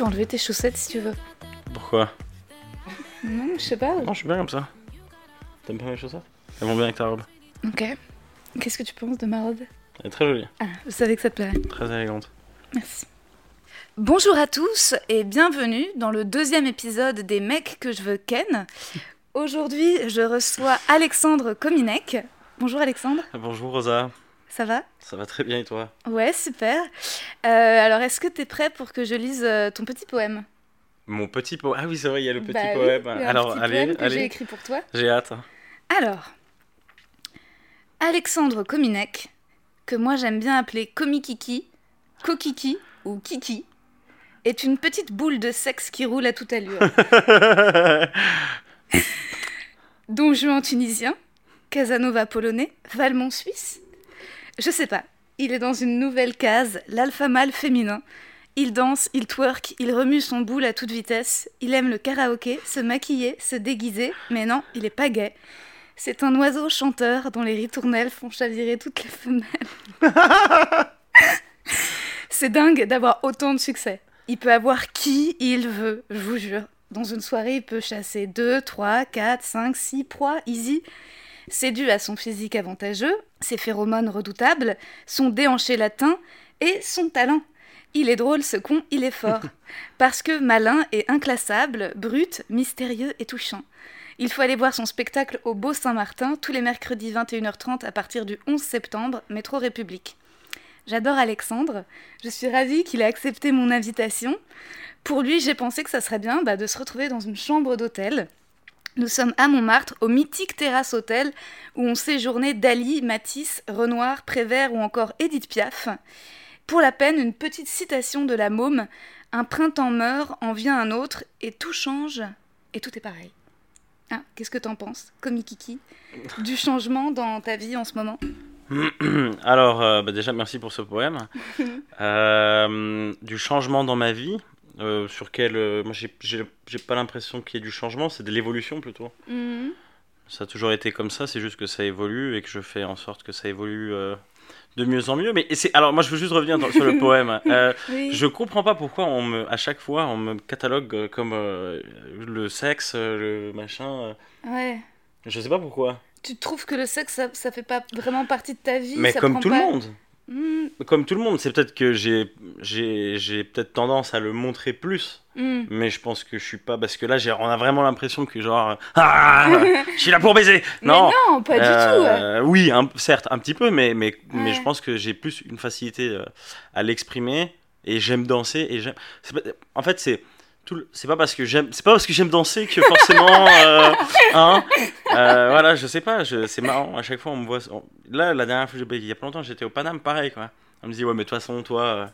Peux enlever tes chaussettes si tu veux. Pourquoi? Non, je sais pas. Non, je suis bien comme ça. T'aimes pas mes chaussettes? Elles vont bien avec ta robe. Ok. Qu'est-ce que tu penses de ma robe? Elle est très jolie, Ah, je savais que ça te plairait. très élégante. Merci. Bonjour à tous et bienvenue dans le deuxième épisode des mecs que je veux ken. Aujourd'hui, je reçois Alexandre Kominek. Bonjour Alexandre, Bonjour Rosa, ça va? Ça va très bien et toi? Ouais, super. Euh, alors, est-ce que tu es prêt pour que je lise euh, ton petit poème? Mon petit poème. Ah oui, c'est vrai, il y a le petit Bah poème. Alors, petit allez, poème que j'ai allez. écrit pour toi. J'ai hâte. Alors, Alexandre Kominek, que moi j'aime bien appeler Komikiki, Kokiki ou Kiki, est une petite boule de sexe qui roule à toute allure. Don Juan tunisien, Casanova polonais, Valmont suisse. Je sais pas, il est dans une nouvelle case, l'alpha mâle féminin. Il danse, il twerk, il remue son boule à toute vitesse. Il aime le karaoké, se maquiller, se déguiser, mais non, il est pas gay. C'est un oiseau chanteur dont les ritournelles font chavirer toutes les femelles. C'est dingue d'avoir autant de succès. Il peut avoir qui il veut, je vous jure. Dans une soirée, il peut chasser 2, 3, 4, 5, 6 proies, easy. C'est dû à son physique avantageux, ses phéromones redoutables, son déhanché latin et son talent. Il est drôle ce con, il est fort. Parce que malin et inclassable, brut, mystérieux et touchant. Il faut aller voir son spectacle au Beau Saint-Martin tous les mercredis 21h30 à partir du 11 septembre, métro République. J'adore Alexandre, je suis ravie qu'il ait accepté mon invitation. Pour lui, j'ai pensé que ça serait bien bah, de se retrouver dans une chambre d'hôtel. Nous sommes à Montmartre, au mythique Terrasse Hôtel, où ont séjourné Dali, Matisse, Renoir, Prévert ou encore Édith Piaf. Pour la peine, une petite citation de la môme Un printemps meurt, en vient un autre, et tout change, et tout est pareil. Ah, Qu'est-ce que t'en penses, Komikiki Du changement dans ta vie en ce moment? Alors, euh, bah, déjà, merci pour ce poème. Euh, du changement dans ma vie, euh, sur quel. euh, moi, j'ai- pas l'impression qu'il y ait du changement, c'est de l'évolution plutôt. Mhm. Ça a toujours été comme ça, c'est juste que ça évolue et que je fais en sorte que ça évolue euh, de mieux en mieux. Mais c'est alors moi, je veux juste revenir dans- sur le poème. Euh, Oui. Je comprends pas pourquoi on me, à chaque fois on me catalogue comme le sexe, le machin. Ouais. Je sais pas pourquoi. Tu trouves que le sexe, ça, ça fait pas vraiment partie de ta vie Mais ça comme tout pas- le monde. Hmm, Comme tout le monde, c'est peut-être que j'ai j'ai j'ai peut-être tendance à le montrer plus. hmm. Mais je pense que je suis pas parce que là j'ai on a vraiment l'impression que genre ah je suis là pour baiser. Non. Mais non, pas du tout. ouais. Euh, Oui, un- certes, un petit peu, mais, mais, mais je pense que j'ai plus une facilité euh, à l'exprimer et j'aime danser et j'aime. pas- En fait, c'est tout. Le- C'est pas parce que j'aime. C'est pas parce que j'aime danser que forcément. euh, hein, euh, voilà, je sais pas. je- C'est marrant. À chaque fois, on me voit. on- Là, la dernière fois, j'ai- il y a pas longtemps, j'étais au Paname, pareil quoi. On me dit ouais, mais de toute façon, toi. euh,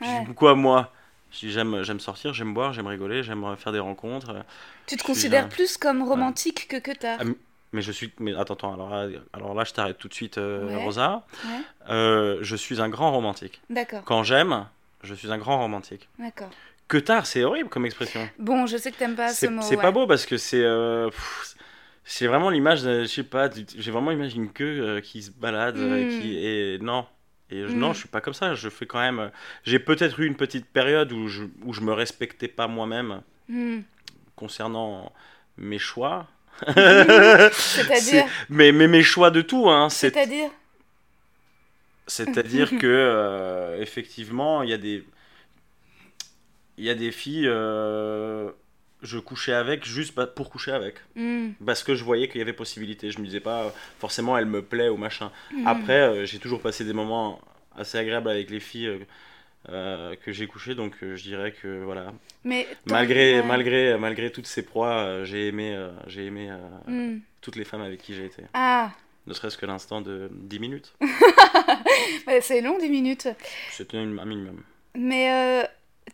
Ouais. Pourquoi moi? J'aime j'aime sortir, j'aime boire, j'aime rigoler, j'aime faire des rencontres. euh, Tu te je considères plus comme romantique que que tard. Ah, Mais je suis. Mais attends, attends. Alors, là- alors là, je t'arrête tout de suite, Ouais. Rosa. Je suis un grand romantique. D'accord, Quand j'aime, je suis un grand romantique. d'accord. Que tard, c'est horrible comme expression. Bon, je sais que t'aimes pas ce mot. c'est ouais. pas beau parce que c'est. euh, c'est vraiment l'image, de- je sais pas, j'ai vraiment l'image d'une queue euh, qui se balade. euh, Mm. qui, et non. Et je- Mm. non, je suis pas comme ça. Je fais quand même. euh, J'ai peut-être eu une petite période où je, où je me respectais pas moi-même Hmm. concernant mes choix. C'est-à-dire mais, mais mes choix de tout, hein. C'est C'est-à-dire? C'est-à-dire que euh, effectivement, il y a des il y a des filles euh, je couchais avec juste pour coucher avec Hmm, parce que je voyais qu'il y avait possibilité. Je me disais pas forcément elle me plaît ou machin. hmm. Après, euh, j'ai toujours passé des moments assez agréables avec les filles euh, euh, que j'ai couchées, donc euh, je dirais que voilà. Mais Malgré malgré malgré toutes ces proies, euh, j'ai aimé euh, j'ai aimé euh, Hmm. toutes les femmes avec qui j'ai été. Ah, ne serait-ce que l'instant de 10 minutes. C'est long, 10 minutes. C'était un minimum. Mais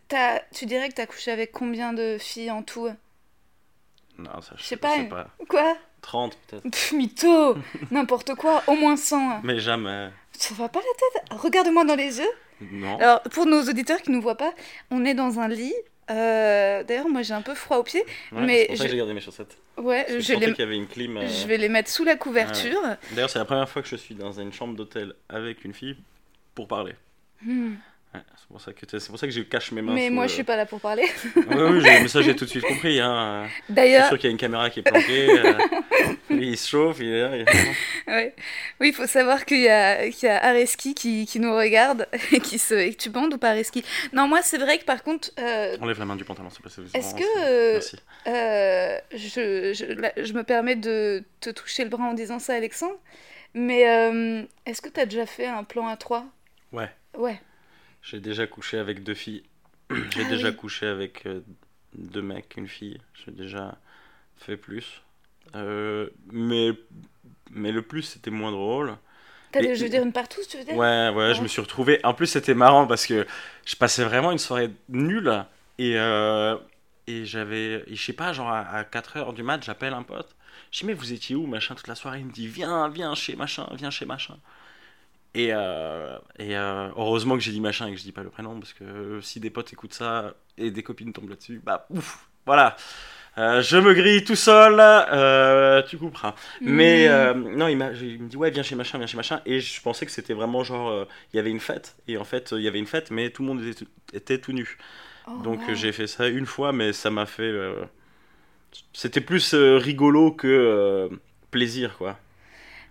t'as- tu dirais que t'as couché avec combien de filles en tout? Non, ça, je sais pas, pas. Quoi? 30 peut-être. Mytho N'importe quoi, au moins 100. Mais jamais. Ça va pas la tête? Regarde-moi dans les yeux. Non. Alors, pour nos auditeurs qui nous voient pas, on est dans un lit. Euh, D'ailleurs, moi j'ai un peu froid aux pieds. Ouais, mais c'est pour ça je- que j'ai gardé mes chaussettes. Ouais, je, les- qu'il y avait une clim. euh, je vais les mettre sous la couverture. D'ailleurs, c'est la première fois que je suis dans une chambre d'hôtel avec une fille pour parler. Hmm. Ouais, c'est pour ça que c'est pour ça que je cache mes mains. Mais moi le- je suis pas là pour parler. Oui, mais ça j'ai tout de suite compris. Hein. C'est D'ailleurs, sûr qu'il y a une caméra qui est planquée. euh, il se chauffe. Il est ouais. oui, il faut savoir qu'il y a, qu'il y a Areski qui, qui nous regarde et qui se. Et tu bandes ou pas Areski? Non, moi c'est vrai que par contre, euh, Enlève la main du pantalon, s'il te plaît. c'est est-ce que euh, euh, je, je, là, je me permets de te toucher le bras en disant ça, Alexandre Mais est-ce que tu as déjà fait un plan à trois? Ouais. Ouais. J'ai déjà couché avec deux filles. J'ai Ah déjà oui. couché avec euh, deux mecs, une fille. J'ai déjà fait plus. Euh, mais, mais le plus, c'était moins drôle. T'as, Et- je veux dire, une partouze, tu veux dire? Ouais, ouais, je me suis retrouvé. En plus, c'était marrant parce que je passais vraiment une soirée nulle. Et, euh, et j'avais, je sais pas, genre à, 4h du mat, j'appelle un pote. Je dis, mais vous étiez où, machin, toute la soirée? Il me dit, viens, viens chez machin, viens chez machin. Et, euh, et euh, heureusement que j'ai dit machin et que je dis pas le prénom parce que si des potes écoutent ça et des copines tombent là-dessus, bah ouf, voilà. Euh, je me grille tout seul, tu couperas. Mais Hmm. euh, non, il, me dit ouais, viens chez machin, viens chez machin. Et je pensais que c'était vraiment genre, il y avait une fête. Et en fait, il y avait une fête, mais tout le monde était, tout- était tout nu. Oh, Donc wow. j'ai fait ça une fois, mais ça m'a fait. C'était plus rigolo que plaisir, quoi.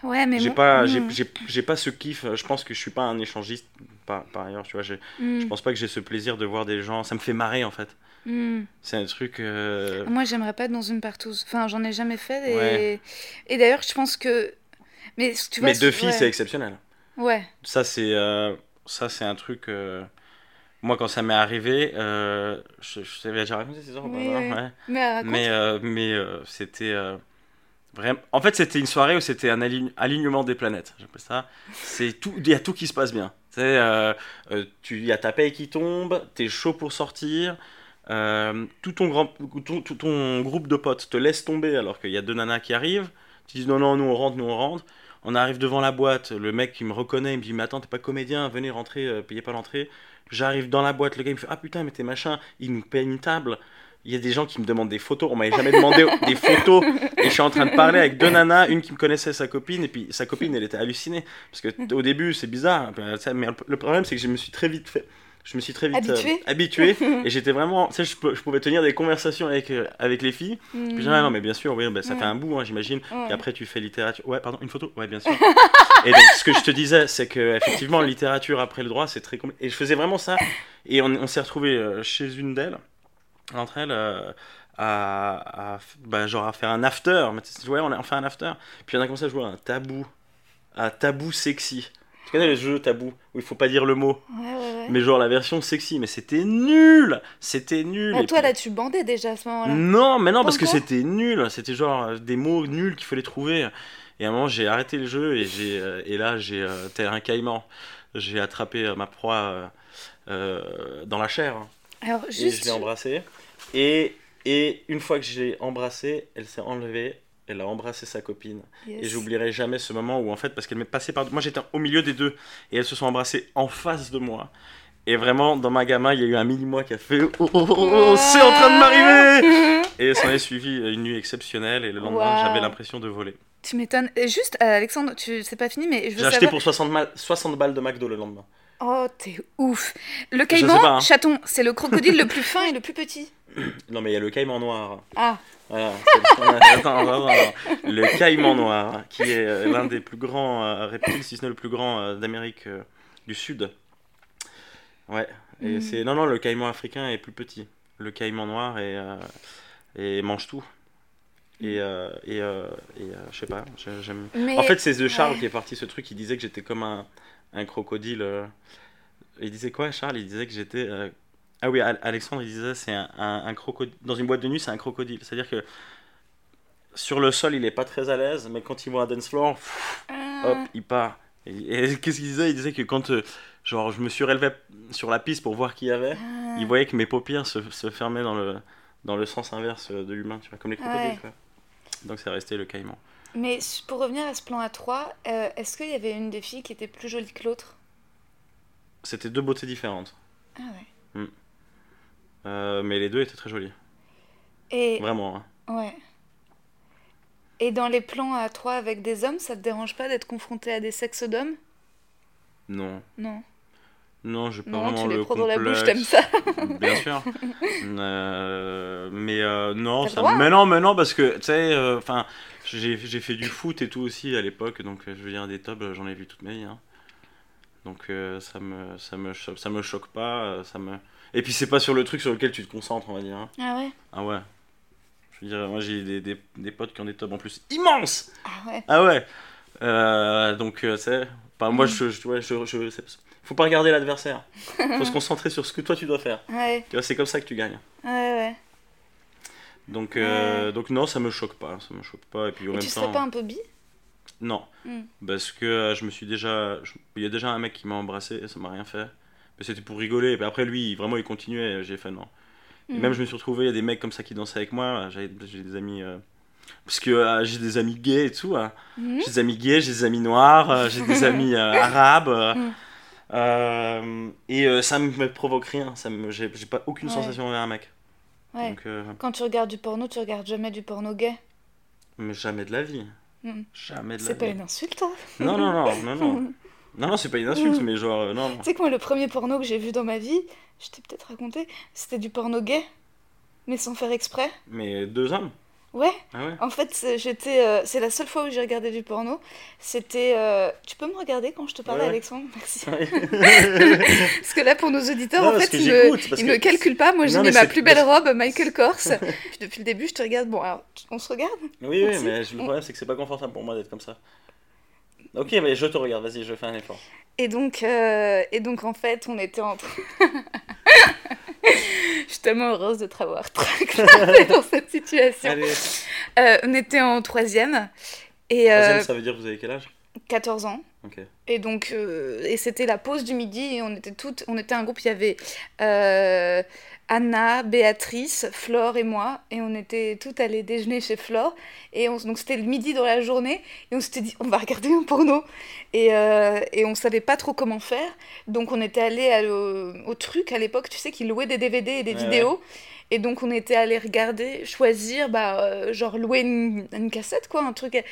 Ouais, mais J'ai pas, Hmm. j'ai, pas ce kiff. euh, Je pense que je suis pas un échangiste par, par ailleurs, tu vois. Hmm. Je pense pas que j'ai ce plaisir de voir des gens. Ça me fait marrer en fait. Hmm. C'est un truc. euh, Moi, j'aimerais pas être dans une partouze. Enfin, j'en ai jamais fait. Et, Ouais. et d'ailleurs, je pense que. Mais tu vois, mais deux filles, ouais. c'est exceptionnel. Ouais. Ça, c'est euh, ça, c'est un truc. euh, Moi, quand ça m'est arrivé, je, je t'avais déjà raconté ces pas, Oui, non? oui. Ouais. Mais. Mais, mais c'était vraiment. En fait, c'était une soirée où c'était un aligne- alignement des planètes. J'appelle ça. C'est tout. Il y a tout qui se passe bien. Tu euh, euh, il y a ta paye qui tombe. T'es chaud pour sortir. euh, tout, ton grand, tout, ton groupe de potes te laisse tomber alors qu'il y a deux nanas qui arrivent. Tu dis non, non, nous on rentre, nous on rentre. On arrive devant la boîte, le mec qui me reconnaît, il me dit Mais attends, t'es pas comédien, venez rentrer, payez pas l'entrée. J'arrive dans la boîte, le gars il me fait Ah putain, mais t'es machin, il nous paye une table. Il y a des gens qui me demandent des photos, on m'avait jamais demandé des photos. Et je suis en train de parler avec deux nanas, une qui me connaissait sa copine, et puis sa copine elle était hallucinée. Parce que au début c'est bizarre, hein, ça, mais le problème c'est que je me suis très vite fait. Je me suis très vite euh, Habitué et j'étais vraiment. Tu sais, je, pouvais tenir des conversations avec, euh, avec les filles. Hmm. Puis je dis, ah non, mais bien sûr, oui, bah, ça Ouais. fait un bout, hein, j'imagine. Ouais. Et après, tu fais littérature. Ouais, pardon, une photo? Ouais, bien sûr. et donc, ce que je te disais, c'est que effectivement, littérature après le droit, c'est très compliqué. Et je faisais vraiment ça. Et on, on s'est retrouvé chez une d'elles, entre elles, euh, à, à, bah, genre à faire un after. Mais ouais, on a fait un after. Puis on a commencé à jouer à un tabou. Un tabou sexy. Tu connais le jeu tabou où il faut pas dire le mot, Ouais, ouais, ouais. mais genre la version sexy. Mais c'était nul C'était nul Ah, Et toi, puis- là, tu bandais déjà à ce moment-là. non, mais non, parce que c'était nul. C'était genre euh, des mots nuls qu'il fallait trouver. Et à un moment, j'ai arrêté le jeu et, j'ai, euh, et là, j'ai, euh, tel un caïman, j'ai attrapé euh, ma proie dans la chair. hein. Et je l'ai embrassée. Et, et une fois que je l'ai embrassée, elle s'est enlevée. Elle a embrassé sa copine. Yes. Et j'oublierai jamais ce moment où, en fait, parce qu'elle m'est passée par. Moi, j'étais au milieu des deux. Et elles se sont embrassées en face de moi. Et vraiment, dans ma gamin, il y a eu un mini-moi qui a fait Oh, oh, oh, oh, c'est en train de m'arriver Et s'en est suivi une nuit exceptionnelle. Et le lendemain, j'avais l'impression de voler. Tu m'étonnes. Juste, euh, Alexandre, tu... c'est pas fini, mais je veux J'ai acheté pour 60, mal- 60 balles de McDo le lendemain. Oh, t'es ouf. Le caïman, hein. chaton, c'est le crocodile le plus fin et le plus petit. Non, mais il y a le caïman noir. Ah, Voilà. Le caïman noir, qui est euh, l'un des plus grands euh, reptiles, si ce n'est le plus grand euh, d'Amérique du Sud. Ouais, et Mm. c'est non non, le caïman africain est plus petit. Le caïman noir et, euh, et mange tout. Et, euh, et, euh, et je sais pas, j'ai- j'aime. mais. En fait, c'est de Charles ouais. qui est parti ce truc. Il disait que j'étais comme un, un crocodile. Il disait quoi, Charles? Il disait que j'étais. Euh, Ah oui, Al- Alexandre, il disait c'est un, un, un crocodile. Dans une boîte de nuit, c'est un crocodile. C'est-à-dire que sur le sol, il est pas très à l'aise, mais quand il voit un dance floor, pff, Ah. hop, il part. Et, et qu'est-ce qu'il disait? Il disait que quand euh, genre, je me suis relevé sur la piste pour voir qui y avait, Ah. il voyait que mes paupières se, se fermaient dans le, dans le sens inverse de l'humain, tu vois, comme les crocodiles. Ouais. quoi. Donc c'est resté le caïman. Mais pour revenir à ce plan à 3, euh, est-ce qu'il y avait une des filles qui était plus jolie que l'autre? C'était deux beautés différentes, Ah ouais. Euh, mais les deux étaient très jolies, Et, vraiment. hein. ouais. Et dans les plans à 3 avec des hommes, ça te dérange pas d'être confronté à des sexes d'hommes? Non, Non. non, j'ai pas Non, vraiment tu les le prends dans la bouche, t'aimes ça Bien sûr. Euh, mais euh, non, T'as le ça, mais non, mais non, parce que tu sais, euh, j'ai j'ai fait du foot et tout aussi à l'époque, donc je veux dire des euh, j'en ai vu toute ma vie. hein. Donc ça me, ça me, cho- ça me choque pas, ça me. Et puis c'est pas sur le truc sur lequel tu te concentres, on va dire. hein. Ah ouais? Ah ouais. Je veux dire, moi j'ai des, des, des potes qui ont des tubs en plus immenses. Ah ouais? Ah ouais. Euh, donc euh, c'est, enfin, moi je, je, ouais, je, je- faut pas regarder l'adversaire. Faut se concentrer sur ce que toi tu dois faire. Ouais, Tu vois, c'est comme ça que tu gagnes. ouais, ouais. Donc, euh, Ouais. donc non, ça me choque pas, ça me choque pas. Et puis en Et même tu temps, serais pas un peu bi? Non, Hmm. parce que je me suis déjà, je- il y a déjà un mec qui m'a embrassé, et ça m'a rien fait. Mais c'était pour rigoler. Et puis après lui, vraiment, il continuait. et J'ai fait non. Et Hmm. même je me suis retrouvé, il y a des mecs comme ça qui dansaient avec moi. J'ai des amis, euh, parce que euh, j'ai des amis gays et tout. hein. Mhm. J'ai des amis gays, j'ai des amis noirs, euh, j'ai des amis euh, arabes. euh, Mm. euh, et euh, ça me provoque rien. Ça me, j'ai, pas aucune Ouais. sensation envers un mec. Ouais. Donc, euh, Quand tu regardes du porno, tu regardes jamais du porno gay. mais jamais de la vie. Jamais de la C'est pas vie. une insulte, hein Non, non, non, non, non. Non, non, c'est pas une insulte, mais genre, euh, non. Tu sais que moi, le premier porno que j'ai vu dans ma vie, je t'ai peut-être raconté, c'était du porno gay, mais sans faire exprès. Mais deux hommes Ouais, Ah ouais en fait, c'est- j'étais, euh, c'est la seule fois où j'ai regardé du porno. C'était. euh, Tu peux me regarder quand je te Ouais, ouais. Alexandre? Merci. Parce que là, pour nos auditeurs, Non, en fait, ils ne, que- ne calculent pas. Moi, j'ai mis ma plus belle robe, Michael Kors. Puis depuis le début, je te regarde. Bon, alors, on se regarde? Oui, oui, mais le problème, c'est que c'est pas confortable pour moi d'être comme ça. Ok, mais je te regarde, vas-y, je fais un effort. Et donc, euh, et donc, en fait, on était en train. Je suis tellement heureuse de te avoir tracté dans cette situation. Allez, Euh, on était en troisième et euh, troisième, ça veut dire que vous avez quel âge? 14 ans. Ok. Et donc, euh, et c'était la pause du midi et on était toutes, on était un groupe, il y avait euh, Anna, Béatrice, Flore et moi, et on était toutes allées déjeuner chez Flore. Et on, donc c'était le midi dans la journée, et on s'était dit, on va regarder un porno. Et, euh, et on savait pas trop comment faire, donc on était allé au, au truc à l'époque, tu sais, qui louait des DVD et des Ouais, vidéos. Et donc on était allé regarder, choisir, bah, euh, genre louer une, une cassette, quoi, un truc.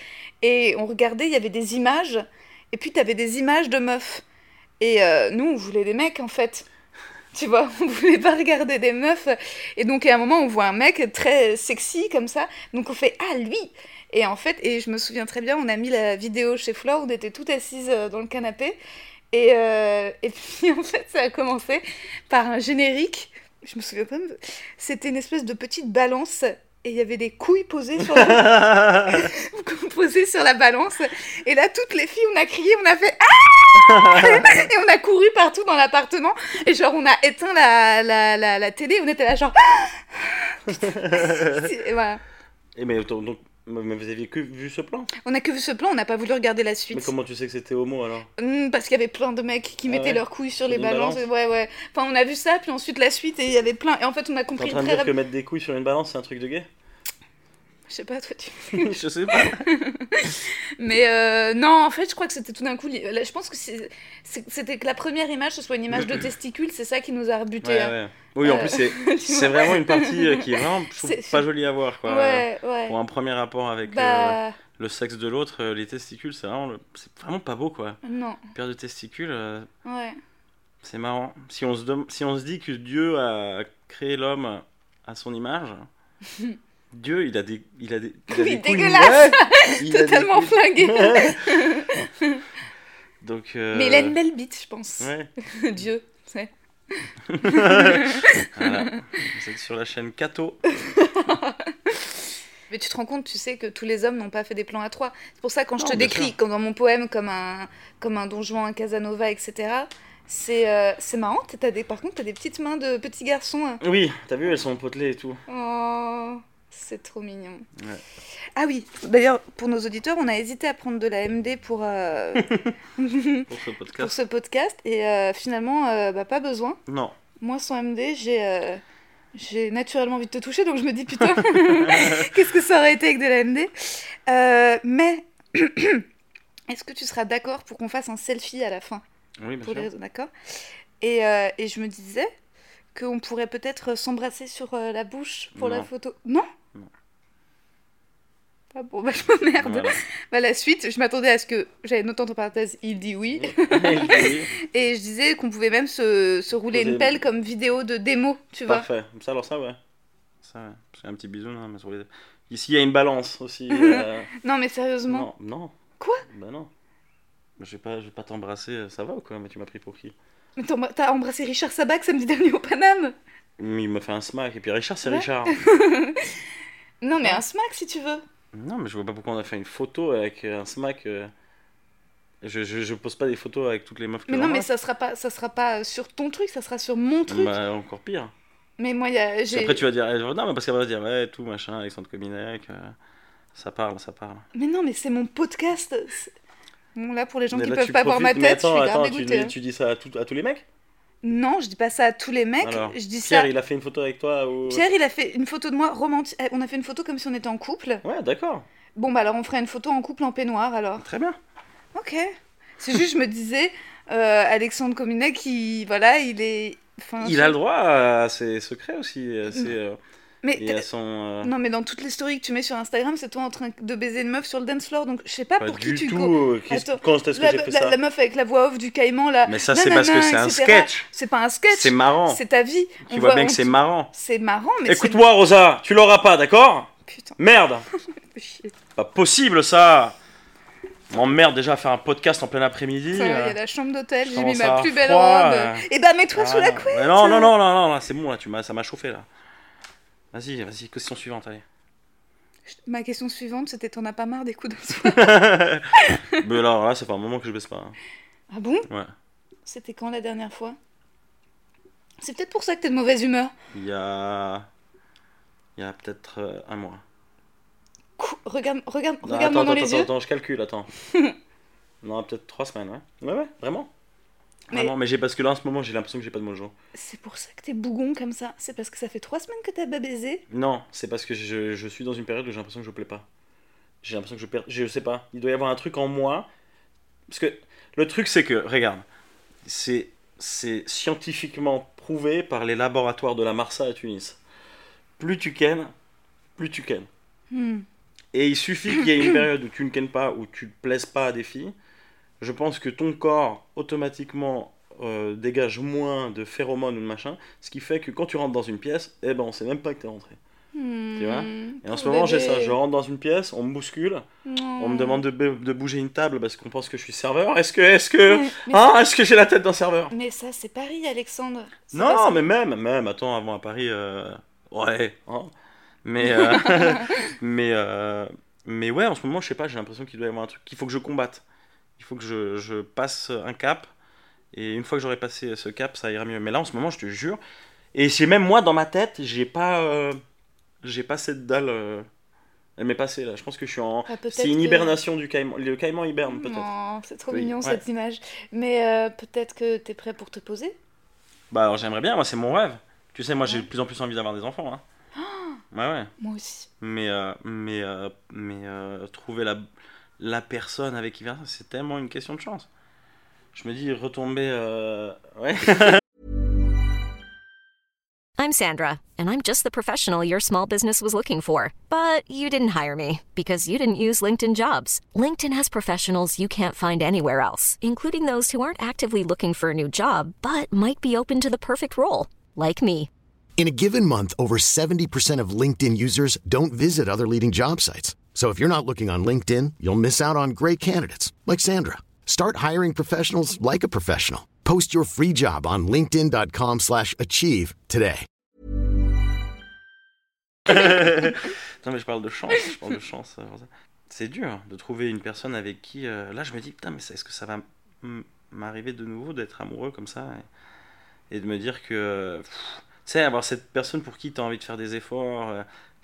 Et on regardait, il y avait des images. Et puis, t'avais des images de meufs. Et euh, nous, on voulait des mecs, en fait. Tu vois, on voulait pas regarder des meufs. Et donc, à un moment, on voit un mec très sexy, comme ça. Donc, on fait « Ah, lui !» Et en fait, et je me souviens très bien, on a mis la vidéo chez Flore, on était toutes assises euh, dans le canapé. Et, euh, et puis, en fait, ça a commencé par un générique. Je me souviens pas, c'était une espèce de petite balance. Et il y avait des couilles posées sur la posé sur la balance. Et là, toutes les filles, on a crié, on a fait Ah Et on a couru partout dans l'appartement. Et genre, on a éteint la, la, la, la télé. On était là, genre. Ah Et voilà. Et mais, donc, mais vous aviez que vu ce plan On a que vu ce plan, on n'a pas voulu regarder la Mais suite. comment tu sais que c'était homo alors Hmm, parce qu'il y avait plein de mecs qui Ah mettaient ouais leurs couilles sur les balances. balance Ouais, ouais. Enfin, on a vu ça, puis ensuite la suite, et il y avait plein. Et en fait, on a T'es en compris train de dire que mettre des couilles sur une balance, c'est un truc de gay Je sais pas, toi, tu. Je sais pas. Mais euh, non, en fait, je crois que c'était tout d'un coup. là, Je pense que c'était que la première image, ce soit une image de testicule, c'est ça qui nous a rebuté. Ouais, hein. ouais. Oui, en Euh, plus, c'est vois. vraiment une partie euh, qui est vraiment C'est- pas jolie à voir. Quoi. Ouais, ouais. Pour un premier rapport avec euh, Bah, le sexe de l'autre, euh, les testicules, c'est vraiment, le- c'est vraiment pas beau quoi. non, Une paire de testicules, euh, ouais. c'est marrant. Si on, se dem- si on se dit que Dieu a créé l'homme à son image, Dieu, il a des, il a des, il a Oui, des couilles- dégueulasse. Ouais, il des Totalement couilles- flingué. Ouais. Donc. euh, Mais il a une belle bite, je pense. Ouais. Dieu, c'est. Voilà. Vous êtes sur la chaîne Cato. Mais tu te rends compte, tu sais que tous les hommes n'ont pas fait des plans à trois. C'est pour ça quand je te décris, comme dans mon poème, comme un, comme un Don Juan, un Casanova, etc. C'est euh, c'est marrant. T'as des, par contre, t'as des petites mains de petits garçons. hein. Oui, t'as vu, elles sont potelées et tout. Oh, C'est trop mignon. Ouais. Ah oui, d'ailleurs, pour nos auditeurs, on a hésité à prendre de la MD pour, euh, Pour ce podcast. pour ce podcast et euh, finalement, euh, bah, pas besoin. Non. Moi, sans MD, j'ai j'ai naturellement envie de te toucher, donc je me dis putain, qu'est-ce que ça aurait été avec de la MD Mais est-ce que tu seras d'accord pour qu'on fasse un selfie à la fin? Oui, bien pour les sûr. réseaux, d'accord et, et je me disais qu'on pourrait peut-être s'embrasser sur la bouche pour la photo. Non? Ah bon, bah je m'emmerde. Voilà. Bah, la suite, je m'attendais à ce que j'avais noté entre parenthèses, il dit oui. Et je disais qu'on pouvait même se, se rouler une pelle comme vidéo de démo, tu vois. Parfait. Ça, alors ça, ouais. Ça, ouais. Parce qu'un petit bisou, non, mais sur les... Ici, il y a une balance aussi. euh, Non, mais sérieusement. Non, non. Quoi? Bah non. Je vais pas, je vais pas t'embrasser, euh, ça va ou quoi? Mais tu m'as pris pour qui? Mais t'as embrassé Richard Sabac samedi dernier au Paname? Il m'a fait un smack, et puis Richard, c'est Ouais. Richard. Non, mais un smack si tu veux. Non, mais je vois pas pourquoi on a fait une photo avec euh, un smack. euh. Je, je, je pose pas des photos avec toutes les meufs que Mais non, mais ça sera pas, ça sera pas sur ton truc, ça sera sur mon truc. Bah, encore pire. Mais moi, y a, j'ai. Après, tu vas dire, eh, non, mais parce qu'elle va dire, ouais, tout machin, Alexandre Cominec, euh, ça parle, ça parle. Mais non, mais c'est mon podcast. C'est- Bon, là, pour les gens Mais qui là, peuvent pas voir ma mais tête, attends, je suis grave attends, tu, dégoûtée. hein. tu dis ça à, tout- à tous les mecs? Non, je dis pas ça à tous les mecs. Alors, je dis Pierre, ça. il a fait une photo avec toi ou... Pierre, il a fait une photo de moi romantique. On a fait une photo comme si on était en couple. Ouais, d'accord, Bon, bah alors on ferait une photo en couple en peignoir alors. très bien. Ok. C'est juste, je me disais, euh, Alexandre Cominet, qui, voilà, il est. Enfin, Il je- a le droit à ses secrets aussi, à ses, euh, Mais et son... euh, non, mais dans toutes les stories que tu mets sur Instagram, c'est toi en train de baiser une meuf sur le dance floor. Donc je sais pas pas pour qui tu tout. euh, qu'est-ce- Attends, Quand est-ce que La, j'ai fait la- ça la meuf avec la voix off du caïman là. Mais ça, c'est parce que c'est un etc.. sketch. C'est pas un sketch. C'est marrant. C'est ta vie. Tu On vois bien on- que c'est marrant. C'est marrant, mais Écoute-moi, Rosa, tu l'auras pas, d'accord Putain, Merde. Pas possible, ça M'emmerde déjà à faire un podcast en plein après-midi. Il y euh. a la chambre d'hôtel, j'ai mis ma plus belle robe. euh. Et bah mets-toi sous Ah, la non. couette. Non, non, non, non, non, c'est bon, là, tu m'as, ça m'a chauffé, là. Vas-y, vas-y, question suivante, allez. Ma question suivante, c'était t'en as pas marre des coups de soie Mais alors, là, ça fait un moment que je baisse pas. hein. Ah bon? Ouais. C'était quand la dernière fois? C'est peut-être pour ça que t'es de mauvaise humeur. Il y a... Il y a peut-être euh, un mois. Cou- Regarde, regarde, Non, regarde-moi attends, dans attends, les attends, yeux. attends, je calcule, attends. non, peut-être trois semaines, ouais. Ouais, ouais, vraiment? Mais- Vraiment, mais j'ai parce que là en ce moment j'ai l'impression que j'ai pas de mojo. C'est pour ça que t'es bougon comme ça. C'est parce que ça fait trois semaines que t'as pas baisé? Non, c'est parce que je, je suis dans une période où j'ai l'impression que je plais pas. J'ai l'impression que je perds. Je sais pas. Il doit y avoir un truc en moi. Parce que le truc c'est que, regarde, c'est c'est scientifiquement prouvé par les laboratoires de la Marsa à Tunis. Plus tu kennes, plus tu kennes. Hmm. Et il suffit qu'il y ait une période où tu ne kennes pas, où tu ne plaises pas à des filles. Je pense que ton corps automatiquement euh, dégage moins de phéromones ou de machin, ce qui fait que quand tu rentres dans une pièce, eh ben on sait même pas que t'es rentré. Hmm. Tu vois Et en ce moment j'ai ça, je rentre dans une pièce, on me bouscule, on me demande de, bouger une table parce qu'on pense que je suis serveur. Est-ce que, est-ce que, Mais, hein, est-ce que j'ai la tête d'un serveur? Mais ça, c'est Paris, Alexandre. Non, mais même, même, attends, avant à Paris, euh, ouais, hein. mais, euh, mais, mais ouais, en ce moment, je sais pas, j'ai l'impression qu'il doit y avoir un truc qu'il faut que je combatte. Il faut que je, je passe un cap, et une fois que j'aurai passé ce cap, ça ira mieux. Mais là, en ce moment, je te jure, et c'est même moi dans ma tête, j'ai pas, euh, j'ai pas cette dalle. euh, elle m'est passée là. Je pense que je suis en. Ah, C'est une que- hibernation du caïman. Le caïman hiberne peut-être. C'est trop Oui, mignon ouais. cette image. Mais euh, peut-être que t'es prêt pour te poser? Bah alors j'aimerais bien, moi c'est mon rêve. Tu sais, moi j'ai de plus en plus envie d'avoir des enfants. Hein. Ouais, ouais. Moi aussi. Mais, mais, mais trouver la, la personne avec qui faire ça, c'est tellement une question de chance. Je me dis, retomber. euh, Ouais. I'm Sandra, and I'm just the professional your small business was looking for. But you didn't hire me because you didn't use LinkedIn jobs. LinkedIn has professionals you can't find anywhere else, including those who aren't actively looking for a new job but might be open to the perfect role, like me. In a given month, over 70% of LinkedIn users don't visit other leading job sites. So if you're not looking on LinkedIn, you'll miss out on great candidates like Sandra. Start hiring professionals like a professional. Post your free job on linkedin.com/achieve today. non, mais je parle de chance. Je parle de chance. euh, C'est dur de trouver une personne avec qui. euh, Là, je me dis, putain, mais est-ce que ça va m'arriver de nouveau d'être amoureux comme ça et, et de me dire que. Tu sais, avoir cette personne pour qui tu as envie de faire des efforts, euh,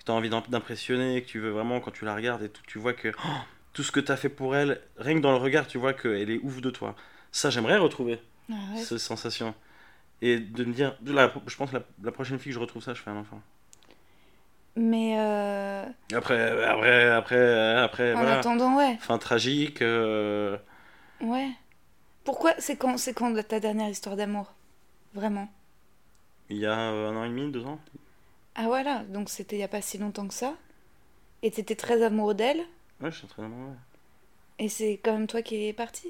tu as envie d'im- d'impressionner, que tu veux vraiment, quand tu la regardes et tout, tu vois que oh, tout ce que tu as fait pour elle, rien que dans le regard, tu vois qu'elle est ouf de toi. Ça, j'aimerais retrouver Ah ouais. cette sensation. Et de me dire, la- je pense que la, la prochaine fille que je retrouve ça, je fais un enfant. Mais euh, Après, après, après, après, en voilà. attendant, ouais. Fin tragique. euh, Ouais. Pourquoi C'est quand, c'est quand ta dernière histoire d'amour? Vraiment? Il y a un an et demi, deux ans? Ah voilà, donc c'était il y a pas si longtemps que ça. Et t'étais très amoureux d'elle. Ouais, je suis très amoureux. Et c'est quand même toi qui es parti.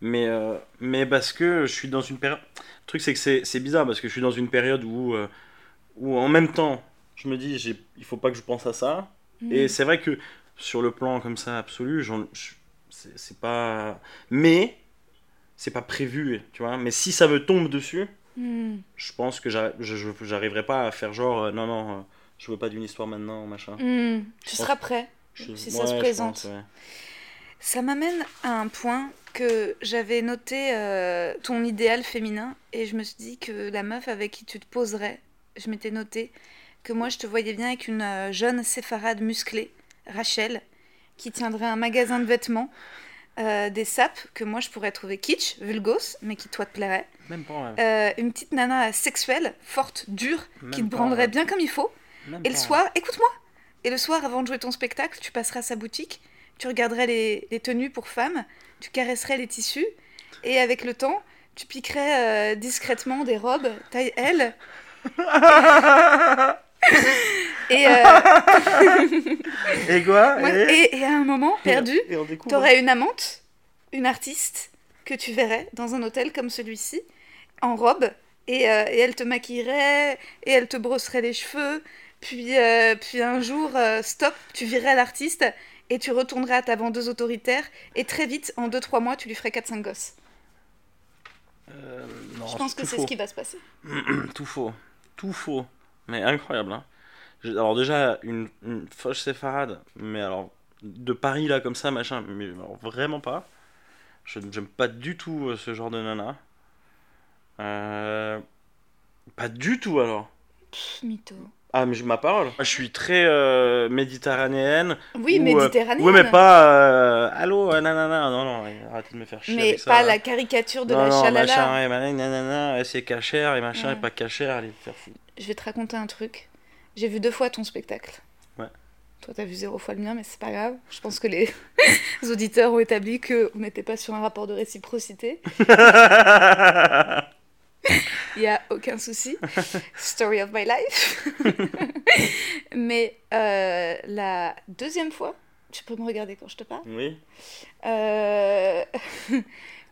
Mais, euh, mais parce que je suis dans une période. Le truc, c'est que c'est bizarre parce que je suis dans une période où, euh, où en même temps, je me dis, j'ai- il faut pas que je pense à ça. Mm. Et c'est vrai que sur le plan comme ça, absolu, c'est pas. Mais, c'est pas prévu, tu vois. Mais si ça me tombe dessus, Hmm. je pense que j'arriverai pas à faire genre, euh, non, non, euh, je veux pas d'une histoire maintenant, machin. Hmm. Tu seras prêt Je- si ça se présente. pense, ouais. Ça m'amène à un point que j'avais noté euh, ton idéal féminin et je me suis dit que la meuf avec qui tu te poserais, je m'étais noté que moi je te voyais bien avec une euh, jeune séfarade musclée, Rachel, qui tiendrait un magasin de vêtements, euh, des sapes que moi je pourrais trouver kitsch, vulgos, mais qui toi te plairait, Même pas, ouais. Euh, une petite nana sexuelle, forte, dure, Même qui te pas, branlerait ouais. bien comme il faut. Même Et le pas, soir, écoute-moi Et le soir, avant de jouer ton spectacle, tu passeras à sa boutique, tu regarderais les, les tenues pour femmes, tu caresserais les tissus, et avec le temps, tu piquerais euh, discrètement des robes taille L. et, euh, Et quoi et, et à un moment, perdu, t'aurais une amante, une artiste, que tu verrais dans un hôtel comme celui-ci, en robe, et, euh, et elle te maquillerait, et elle te brosserait les cheveux, puis, euh, puis un jour, euh, stop, tu virerais l'artiste, et tu retournerais à ta vendeuse autoritaire, et très vite, en 2-3 mois, tu lui ferais 4-5 gosses. Non, Je pense que c'est ce qui va se passer. Tout faux. Tout faux. Mais incroyable, hein. Alors déjà, une, une fauche séfarade, mais alors, de Paris, là, comme ça, machin, mais alors, vraiment pas. Je j'aime pas du tout euh, ce genre de nana. Euh, Pas du tout, alors. Pff, mytho. Ah, mais ma parole. Moi, je suis très euh, méditerranéenne. Oui, ou, euh, méditerranéenne. ouais, mais pas... Allô, nanana. Non, non, arrêtez de me faire chier Mais avec ça. pas la caricature de non, la non, chalala. machin, nanana, c'est cachère, et machin, Ouais. et pas cachère, allez, faire fou. Je vais te raconter un truc. J'ai vu deux fois ton spectacle. Ouais. Toi, t'as vu zéro fois le mien, mais c'est pas grave. Je pense que les auditeurs ont établi qu'on n'était pas sur un rapport de réciprocité. Il n'y a aucun souci. Story of my life. mais euh, la deuxième fois, tu peux me regarder quand je te parle, oui. euh,